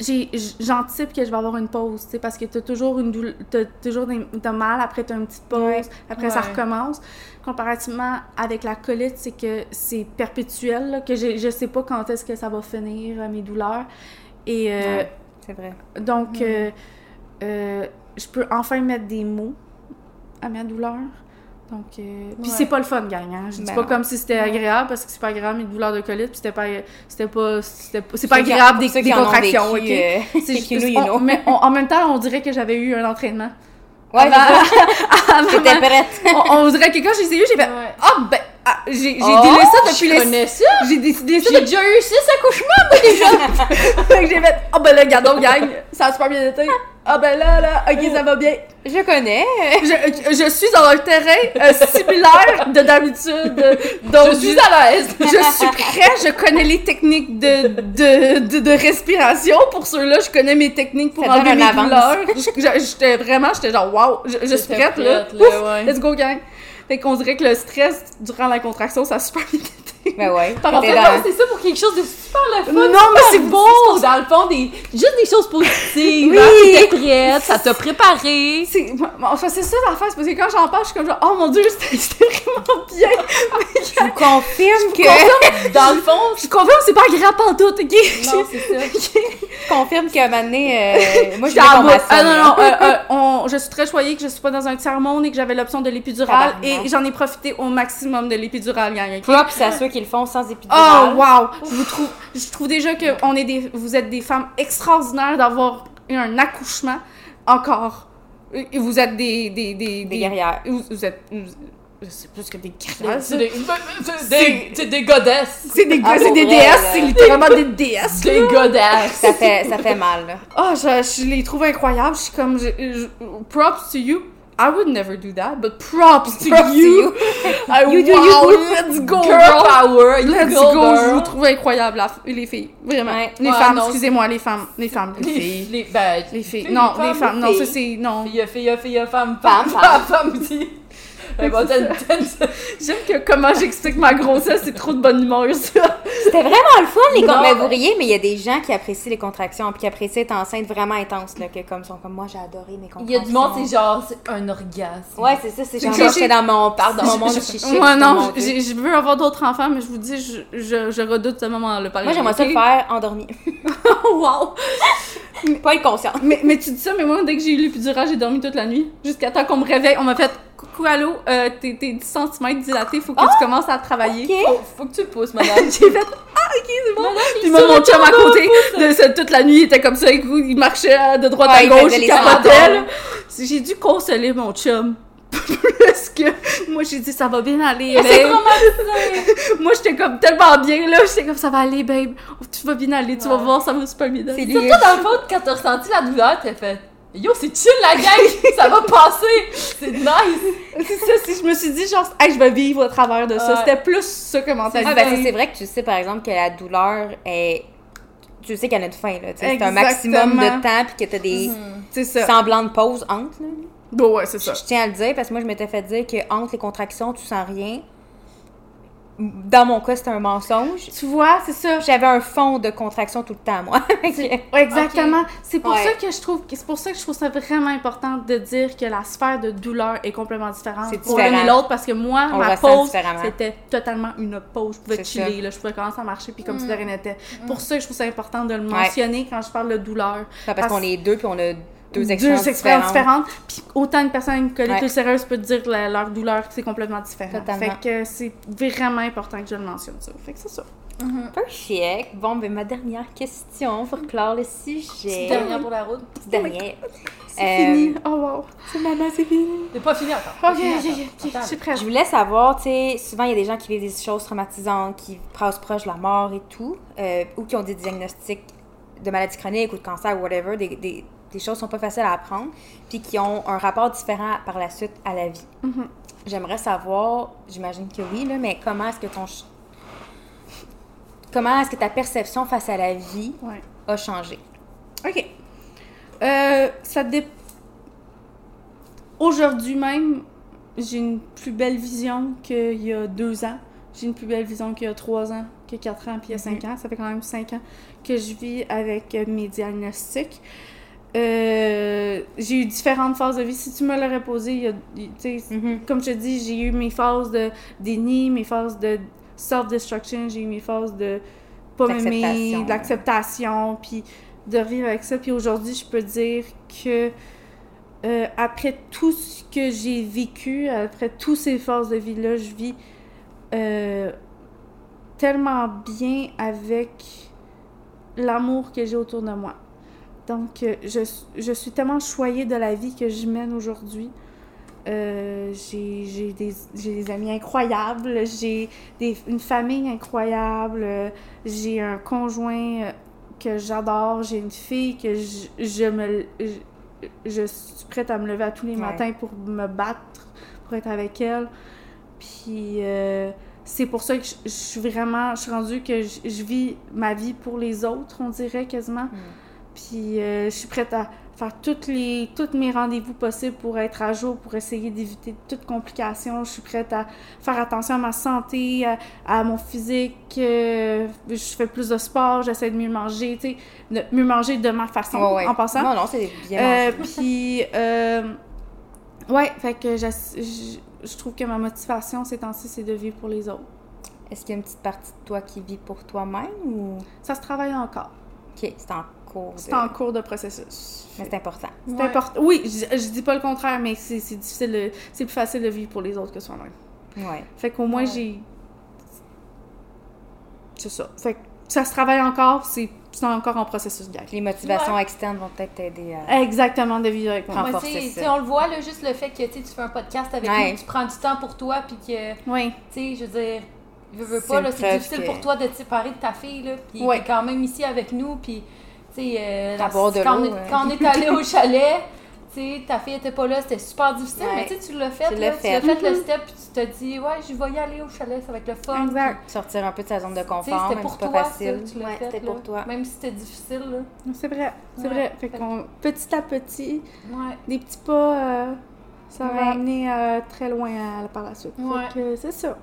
Speaker 2: j'anticipe que je vais avoir une pause, tu sais, parce que t'as toujours une doule- t'as toujours des, t'as mal, après t'as une petite pause,
Speaker 1: Ouais.
Speaker 2: après ça recommence. Comparativement avec la colite, c'est que c'est perpétuel, là, que je, je sais pas quand est-ce que ça va finir, euh, mes douleurs. Et euh,
Speaker 1: Ouais, c'est vrai.
Speaker 2: donc, euh, euh, je peux enfin mettre des mots à ma douleur. Donc, euh, puis
Speaker 3: Ouais.
Speaker 2: c'est pas le fun, gang. Hein? Je dis
Speaker 1: Ben
Speaker 2: pas
Speaker 1: non.
Speaker 2: comme si c'était agréable parce que c'est pas agréable mes douleurs de colite, puis c'était pas, c'était pas, c'était pas- c'est pas agréable des, contractions, ok?
Speaker 1: euh,
Speaker 2: C'est
Speaker 1: you
Speaker 2: juste-
Speaker 1: know, you
Speaker 2: on-
Speaker 1: know.
Speaker 2: mais on- en même temps, on dirait que j'avais eu un entraînement.
Speaker 1: Ouais,
Speaker 2: Avant-
Speaker 1: prête.
Speaker 2: on, on dirait que quand je les ai eu, j'ai fait. Ah, ben, ah, j'ai j'ai
Speaker 1: Oh,
Speaker 2: délai ça depuis les.
Speaker 3: ça!
Speaker 2: J'ai décidé ça
Speaker 3: J'ai déjà eu six accouchements, moi, déjà!
Speaker 2: Fait que j'ai fait Ah, ben là, regardons, gang, ça a super bien été. Ah, ben là, là, ok, ça va bien.
Speaker 1: Je connais.
Speaker 2: Je, je suis dans un terrain euh, similaire de d'habitude. Donc,
Speaker 3: Je suis à l'aise!
Speaker 2: je suis prêt, je connais les techniques de, de, de, de respiration. Pour ceux-là, je connais mes techniques pour enlever mes douleurs. J'étais vraiment, j'étais genre, wow, je, je suis prête, là.
Speaker 3: ouais.
Speaker 2: Let's go, gang. Fait qu'on dirait que le stress durant la contraction, ça a super bien été.
Speaker 1: Ben ouais.
Speaker 3: C'est ça pour quelque chose de super le fun.
Speaker 2: Non, mais c'est beau!
Speaker 3: beau! Dans le fond, des, juste des choses positives.
Speaker 2: Oui.
Speaker 3: hein, T'étais prête, ça t'a préparé.
Speaker 2: C'est enfin, c'est ça l'affaire, parce que quand j'en parle, je suis comme genre, oh mon dieu, c'était vraiment bien.
Speaker 1: Je vous confirme que.
Speaker 3: Dans le fond,
Speaker 2: Je suis convaincue, c'est pas agréable en tout, ok?
Speaker 3: non, c'est ça.
Speaker 1: Je confirme qu'à un moment donné, euh, moi, je
Speaker 2: bout.
Speaker 1: m'assonne,
Speaker 2: Ah non, non, euh, euh, on- je suis très choyée que je suis pas dans un tiers-monde et que j'avais l'option de l'épidurale et j'en ai profité au maximum de l'épidurale, gang, ok?
Speaker 1: Props à ceux qui le font sans
Speaker 2: Oh
Speaker 1: épidural.
Speaker 2: wow! Je vous je trouve déjà que on est des, vous êtes des femmes extraordinaires d'avoir eu un accouchement encore. Et Vous êtes des des des,
Speaker 1: Des guerrières.
Speaker 2: Vous, vous êtes, vous- sais plus que des guerrières.
Speaker 3: C'est des, c'est des, c'est des godesses.
Speaker 2: C'est des,
Speaker 1: Ah,
Speaker 2: c'est des déesses, c'est littéralement des déesses.
Speaker 3: Des godesses.
Speaker 1: Ça fait, ça fait mal.
Speaker 2: Oh, je, je les trouve incroyables. Je suis comme, je- je- props to you. I would never do that, but props to
Speaker 1: Props to
Speaker 2: you.
Speaker 1: you.
Speaker 2: I,
Speaker 1: You
Speaker 2: wow,
Speaker 1: you.
Speaker 2: let's go,
Speaker 3: Girl
Speaker 2: girl.
Speaker 3: power, you
Speaker 2: Let's
Speaker 3: go,
Speaker 2: je vous trouve incroyables, la- les filles. Vraiment.
Speaker 1: Ouais.
Speaker 2: Les
Speaker 3: Ouais,
Speaker 2: femmes, excusez-moi, les femmes. Les femmes, les
Speaker 3: Les,
Speaker 2: filles.
Speaker 3: les, ben,
Speaker 2: Les filles. Non, les femmes. Non, ça c'est. Non.
Speaker 3: Fille, fille, fille, femme,
Speaker 1: Femme,
Speaker 3: femme,
Speaker 1: femme.
Speaker 3: Ben, t'as-
Speaker 2: J'aime que comment j'explique ma grossesse, c'est trop de bonne humeur, ça.
Speaker 1: C'était vraiment le fun, les
Speaker 3: Non.
Speaker 1: con- Mais vous riez, mais il y a des gens qui apprécient les contractions, puis qui apprécient être enceinte vraiment intense, là, que comme sont comme moi, j'ai adoré mes contractions.
Speaker 3: Il y a du monde, c'est genre, c'est un orgasme.
Speaker 1: Ouais, c'est ça, c'est genre, j'étais dans mon, dans mon monde chichi.
Speaker 2: Moi, non, je veux avoir d'autres enfants, mais je vous dis, je, je, je redoute ce moment-là.
Speaker 1: Moi, j'aimerais ça le faire endormi.
Speaker 2: wow!
Speaker 1: Pas être consciente.
Speaker 2: Mais, mais tu dis ça, mais moi, dès que j'ai eu l'épidurale, j'ai dormi toute la nuit. Jusqu'à temps qu'on me réveille. On m'a fait Coucou, allô, euh, t'es t'es 10 cm dilaté, faut que tu commences à travailler.
Speaker 3: Faut, faut que tu le pousses, madame.
Speaker 2: J'ai fait Ah, ok, c'est bon.
Speaker 3: Madame,
Speaker 2: Puis mon, chum à côté, de, toute la nuit, il était comme ça, écoute, il marchait de droite
Speaker 1: Ouais,
Speaker 2: à gauche, il capotait. J'ai dû consoler mon chum. Plus que. Moi, j'ai dit, ça va bien aller,
Speaker 3: C'est
Speaker 2: babe. Moi, j'étais comme tellement bien, là. J'étais comme, ça va aller, babe. Tu vas bien aller, tu vas voir, ça va super bien aller.
Speaker 1: C'est
Speaker 3: Surtout
Speaker 1: lui.
Speaker 3: dans le fond, quand t'as ressenti la douleur, t'as fait Yo, c'est chill la gang, ça va passer, c'est nice.
Speaker 2: C'est ça, si je me suis dit, genre, hey, je vais vivre au travers de ça.
Speaker 3: Ouais.
Speaker 2: C'était plus ça que mentalité.
Speaker 1: Ah, ben, c'est- vrai que tu sais, par exemple, que la douleur est. Tu sais qu'elle a une fin, là. tu sais, C'est un maximum de temps, puis que t'as des
Speaker 2: C'est ça.
Speaker 1: semblants de pause entre, là.
Speaker 2: Bon, ouais, c'est ça.
Speaker 1: Je tiens à le dire parce que moi, je m'étais fait dire que entre les contractions, tu sens rien. Dans mon cas, c'était un mensonge.
Speaker 2: Tu vois, c'est ça.
Speaker 1: J'avais un fond de contraction tout le temps, moi.
Speaker 2: Exactement. C'est pour
Speaker 1: Ouais.
Speaker 2: ça que je trouve c'est pour ça que je trouve ça vraiment important de dire que la sphère de douleur est complètement différente
Speaker 1: C'est
Speaker 2: pour l'un et l'autre parce que moi
Speaker 1: On
Speaker 2: ma pause c'était totalement une pause. Je pouvais chiller là, je pouvais commencer à marcher puis comme si de rien n'était.
Speaker 1: Mm.
Speaker 2: Pour ça que je trouve ça important de le mentionner quand je parle de douleur.
Speaker 1: parce
Speaker 2: Parce-
Speaker 1: qu'on est deux, puis on a deux expériences différentes.
Speaker 2: Puis autant une personne qui
Speaker 1: Ouais.
Speaker 2: est sérieuse peut te dire la- leur douleur, c'est complètement différent.
Speaker 1: Totalement.
Speaker 2: Fait que c'est vraiment important que je le mentionne, ça. Fait que c'est ça.
Speaker 1: Perfect. Bon, ben ma dernière question pour clore le sujet.
Speaker 3: Dernière pour la route.
Speaker 1: Petite dernière.
Speaker 2: C'est
Speaker 1: Euh,
Speaker 2: fini. Oh wow. C'est maman, c'est fini.
Speaker 3: C'est pas fini encore.
Speaker 2: Ok,
Speaker 3: fini
Speaker 2: ok,
Speaker 3: encore.
Speaker 2: ok, ok.
Speaker 3: Attends.
Speaker 2: Je suis prête.
Speaker 1: Je voulais savoir, tu sais, souvent il y a des gens qui vivent des choses traumatisantes, qui passent proche de la mort et tout, euh, ou qui ont des diagnostics de maladies chroniques ou de cancer ou whatever, des, des, des choses sont pas faciles à apprendre, puis qui ont un rapport différent par la suite à la vie.
Speaker 2: Mhm.
Speaker 1: J'aimerais savoir, j'imagine que oui, là, mais comment est-ce que ton... Comment est-ce que ta perception face à la vie
Speaker 2: Ouais.
Speaker 1: a changé?
Speaker 2: OK. Euh, ça dé... Aujourd'hui même, j'ai une plus belle vision qu'il y a deux ans. J'ai une plus belle vision qu'il y a trois ans, qu'il y a quatre ans, puis il y a cinq ans. Ça fait quand même cinq ans que je vis avec euh, mes diagnostics. Euh, j'ai eu différentes phases de vie. Si tu me l'aurais posé, il y a,
Speaker 1: Mhm.
Speaker 2: comme je te dis, j'ai eu mes phases de déni, mes phases de self-destruction, j'ai eu mes phases de pas m'aimer,
Speaker 1: D'acceptation.
Speaker 2: de l'acceptation, puis de vivre avec ça. Puis aujourd'hui, je peux dire que euh, après tout ce que j'ai vécu, après toutes ces phases de vie-là, je vis euh, tellement bien avec l'amour que j'ai autour de moi. Donc, euh, je, je suis tellement choyée de la vie que je mène aujourd'hui. Euh, j'ai des, des amis incroyables, j'ai une famille incroyable, j'ai un conjoint euh, que j'adore, j'ai une fille que je, je me je, je suis prête à me lever à tous les
Speaker 1: Ouais.
Speaker 2: matins pour me battre, pour être avec elle. Puis euh, c'est pour ça que je, je suis vraiment, je suis rendue que je, je vis ma vie pour les autres, on dirait quasiment. Puis euh, je suis prête à faire toutes les, tous mes rendez-vous possibles pour être à jour, pour essayer d'éviter toute complication. Je suis prête à faire attention à ma santé, à, à mon physique. euh, je fais plus de sport, j'essaie de mieux manger, tu sais, de mieux manger de ma façon,
Speaker 1: Ouais, ouais.
Speaker 2: en passant.
Speaker 1: Non, non, c'est bien
Speaker 2: Euh, puis, ouais, fait que j'ass- je, je trouve que ma motivation ces temps-ci, c'est de vivre pour les autres.
Speaker 1: Est-ce qu'il y a une petite partie de toi qui vit pour toi-même ou...
Speaker 2: Ça se travaille encore.
Speaker 1: Ok, c'est en cours.
Speaker 2: C'est
Speaker 1: de-
Speaker 2: en cours de processus.
Speaker 1: Mais c'est important.
Speaker 2: C'est
Speaker 3: Ouais.
Speaker 2: important. Oui, je, je dis pas le contraire, mais c'est c'est difficile, c'est plus facile de vivre pour les autres que soi-même.
Speaker 1: Ouais.
Speaker 2: Fait qu'au moins,
Speaker 3: Ouais.
Speaker 2: j'ai. C'est ça. Fait que ça se travaille encore, c'est c'est encore en processus, gars.
Speaker 1: Les motivations
Speaker 3: Ouais.
Speaker 1: externes vont peut-être t'aider à.
Speaker 2: Exactement, de vivre avec moi.
Speaker 1: Renforcer ça.
Speaker 3: on le voit, là, juste le fait que tu fais un podcast avec
Speaker 1: Ouais.
Speaker 3: nous, tu prends du temps pour toi, puis que,
Speaker 2: Oui.
Speaker 3: tu sais, je veux dire, veux, veux
Speaker 1: C'est
Speaker 3: pas, c'est difficile
Speaker 1: que-
Speaker 3: pour toi de te séparer de ta fille, là, puis
Speaker 2: Ouais.
Speaker 3: t'es quand même ici avec nous, puis, euh, la-
Speaker 1: de
Speaker 3: quand,
Speaker 1: l'eau,
Speaker 3: on est,
Speaker 1: ouais.
Speaker 3: quand on est allé au chalet, tu sais, ta fille était pas là, c'était super difficile,
Speaker 1: Ouais.
Speaker 3: mais tu sais, tu l'as fait,
Speaker 1: Tu
Speaker 3: là,
Speaker 1: l'as
Speaker 3: tu
Speaker 1: fait.
Speaker 3: l'as fait le step, puis tu t'as dit, ouais, je vais y aller au chalet, ça va être le fun.
Speaker 2: Exact.
Speaker 1: Sortir un peu de sa zone de
Speaker 3: tu
Speaker 1: confort,
Speaker 3: C'était
Speaker 1: même
Speaker 3: pour toi,
Speaker 1: pas facile.
Speaker 3: tu
Speaker 1: Ouais, c'était pour toi.
Speaker 3: Même si c'était difficile, là.
Speaker 2: C'est vrai. C'est
Speaker 3: Ouais.
Speaker 2: vrai. Fait qu'on, petit à petit,
Speaker 3: Ouais.
Speaker 2: des petits pas, euh, ça
Speaker 1: Ouais.
Speaker 2: va amener euh, très loin euh, par la suite.
Speaker 3: Ouais.
Speaker 2: Fait que c'est ça.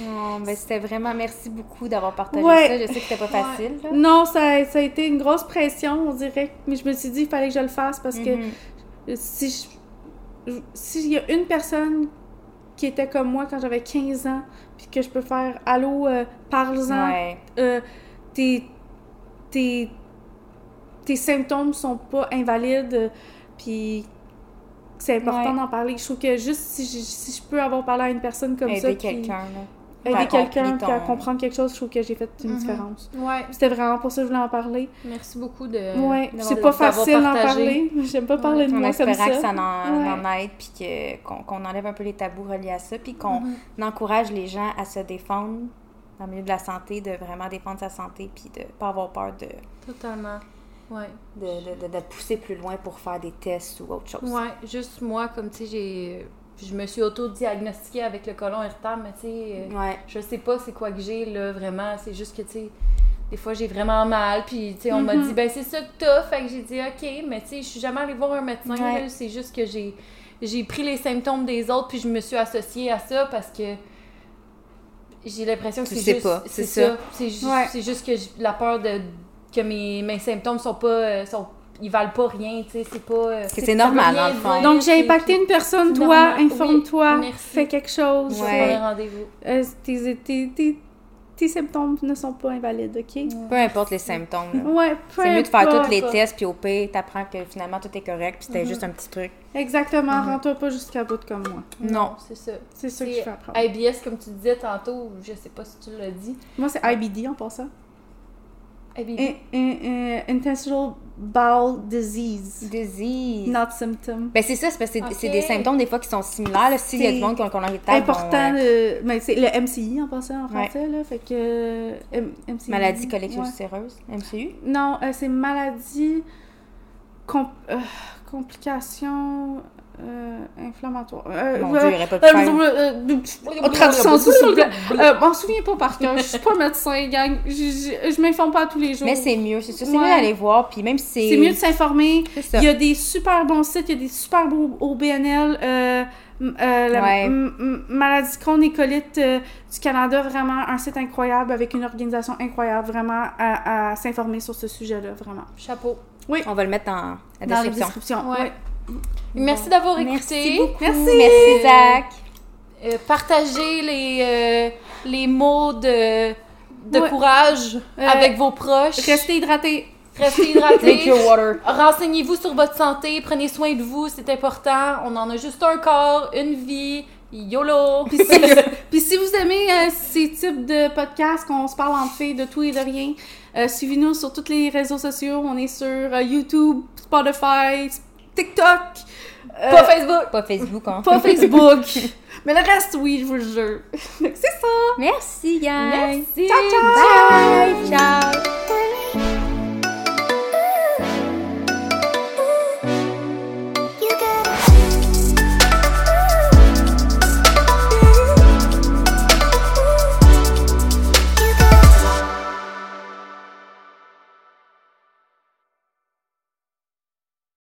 Speaker 1: Oh, ben, c'était vraiment merci beaucoup d'avoir partagé
Speaker 2: Ouais.
Speaker 1: ça. Je sais que c'était pas facile. là.
Speaker 2: Non, ça a, ça a été une grosse pression, on dirait. Mais je me suis dit, il fallait que je le fasse parce que
Speaker 1: Mhm.
Speaker 2: si s'il y a une personne qui était comme moi quand j'avais 15 ans, puis que je peux faire Allô, euh, parle-en,
Speaker 1: Ouais.
Speaker 2: euh, tes, tes, tes symptômes sont pas invalides, puis c'est important
Speaker 1: Ouais.
Speaker 2: d'en parler. Je trouve que juste si je, si je peux avoir parlé à une personne comme ça,
Speaker 1: Aider
Speaker 2: puis
Speaker 1: quelqu'un.
Speaker 2: Aider quelqu'un, puis à
Speaker 1: ton-
Speaker 2: comprendre quelque chose, je trouve que j'ai fait une
Speaker 3: Mhm.
Speaker 2: différence.
Speaker 3: Ouais.
Speaker 2: C'était vraiment pour ça que je voulais en parler.
Speaker 3: Merci beaucoup de.
Speaker 2: ouais, c'est pas facile d'en parler. J'aime pas parler de
Speaker 1: En
Speaker 2: moi comme ça.
Speaker 1: que ça en,
Speaker 2: Ouais.
Speaker 1: en aide, puis que- qu'on qu'on enlève un peu les tabous reliés à ça, puis qu'on
Speaker 3: Mhm.
Speaker 1: encourage les gens à se défendre dans le milieu de la santé, de vraiment défendre sa santé, puis de pas avoir peur de,
Speaker 3: Totalement. Ouais.
Speaker 1: de, de, de- de pousser plus loin pour faire des tests ou autre chose.
Speaker 3: Ouais, juste moi, comme tu sais, j'ai. Je me suis auto-diagnostiquée avec le colon irritable, mais tu sais, euh,
Speaker 1: Ouais.
Speaker 3: je sais pas c'est quoi que j'ai, là, vraiment. C'est juste que, tu sais, des fois j'ai vraiment mal, puis, tu sais, on m'a
Speaker 2: Mhm.
Speaker 3: dit, ben c'est ça que t'as, fait que j'ai dit, ok, mais tu sais, je suis jamais allée voir un médecin,
Speaker 1: Ouais.
Speaker 3: c'est juste que j'ai. J'ai pris les symptômes des autres, puis je me suis associée à ça parce que j'ai l'impression que c'est
Speaker 1: sais
Speaker 3: juste.
Speaker 1: pas, c'est ça.
Speaker 3: ça. C'est juste,
Speaker 2: Ouais.
Speaker 3: c'est juste que j'ai la peur de que mes, mes symptômes sont pas. euh, sont, ils valent pas rien, tu sais, c'est pas. euh,
Speaker 1: c'est normal, dans le fond.
Speaker 2: Donc, j'ai impacté une personne, toi, informe-toi,
Speaker 3: Oui,
Speaker 2: fais quelque chose.
Speaker 3: Je
Speaker 1: Ouais.
Speaker 3: vais prendre un rendez-vous.
Speaker 2: Euh, tes, tes, tes, tes symptômes ne sont pas invalides, OK?
Speaker 1: Peu importe les symptômes. là.
Speaker 2: Ouais, peu
Speaker 1: C'est mieux de faire tous les tests, puis au pire, t'apprends que finalement tout est correct, puis c'était juste un petit truc.
Speaker 2: Exactement, rends-toi pas jusqu'à bout comme moi.
Speaker 1: Non.
Speaker 3: c'est ça.
Speaker 2: C'est ça que je fais apprendre.
Speaker 3: IBS, comme tu disais tantôt, je sais pas si tu l'as dit.
Speaker 2: Moi, c'est IBD en passant.
Speaker 3: IBD.
Speaker 2: In- in- in- Intentional Bowel Disease.
Speaker 1: Disease.
Speaker 2: Not symptom.
Speaker 1: Ben c'est ça, c'est parce que c'est des symptômes des fois qui sont similaires. S'il y a du monde qui ont l'héritage, bon,
Speaker 2: Important,
Speaker 1: euh,
Speaker 2: mais c'est le MCI en passant en
Speaker 1: Ouais.
Speaker 2: français, là, fait que... M- MCI.
Speaker 1: maladie colique
Speaker 2: Ouais.
Speaker 1: ulcéreuse, MCU.
Speaker 2: Non, euh, c'est maladie... com- euh, complications euh, inflammatoires. Euh,
Speaker 1: Mon Dieu, il aurait pas pu faire.
Speaker 2: traduction, s'il vous plaît. Euh, m'en souviens pas par cœur. Je suis pas médecin, gang. Je, je, je m'informe pas tous les jours.
Speaker 1: Mais c'est mieux, c'est ça. C'est
Speaker 2: Ouais.
Speaker 1: mieux d'aller voir, puis même si c'est.
Speaker 2: C'est mieux de s'informer. Il y a des super bons sites, il y a des super beaux OBNL, euh, euh, la
Speaker 1: Ouais.
Speaker 2: maladie colite euh, du Canada, vraiment un site incroyable avec une organisation incroyable, vraiment à, à s'informer sur ce sujet-là, vraiment.
Speaker 3: Chapeau.
Speaker 1: On va le mettre dans la
Speaker 2: Dans les
Speaker 1: description.
Speaker 2: descriptions.
Speaker 3: Ouais.
Speaker 2: ouais.
Speaker 3: Merci d'avoir écouté.
Speaker 1: Merci beaucoup.
Speaker 2: Merci.
Speaker 1: Merci, Zach.
Speaker 3: Euh, partagez les, euh, les mots de, de
Speaker 2: Ouais.
Speaker 3: courage
Speaker 2: Euh,
Speaker 3: avec vos proches.
Speaker 2: Restez hydratés.
Speaker 3: Restez
Speaker 1: Drink
Speaker 3: hydratés.
Speaker 1: your water.
Speaker 3: Renseignez-vous sur votre santé. Prenez soin de vous. C'est important. On en a juste un corps, une vie. YOLO.
Speaker 2: Puis si, puis si vous aimez euh, ces types de podcasts qu'on se parle entre filles de tout et de rien, euh, suivez-nous sur tous les réseaux sociaux. On est sur euh, YouTube, Spotify, TikTok. Euh,
Speaker 3: pas Facebook.
Speaker 1: Pas Facebook, hein.
Speaker 2: Pas Facebook. Mais le reste, oui, je vous le jure. C'est ça.
Speaker 1: Merci, guys.
Speaker 3: Merci.
Speaker 2: Ciao, ciao.
Speaker 1: Bye. Ciao.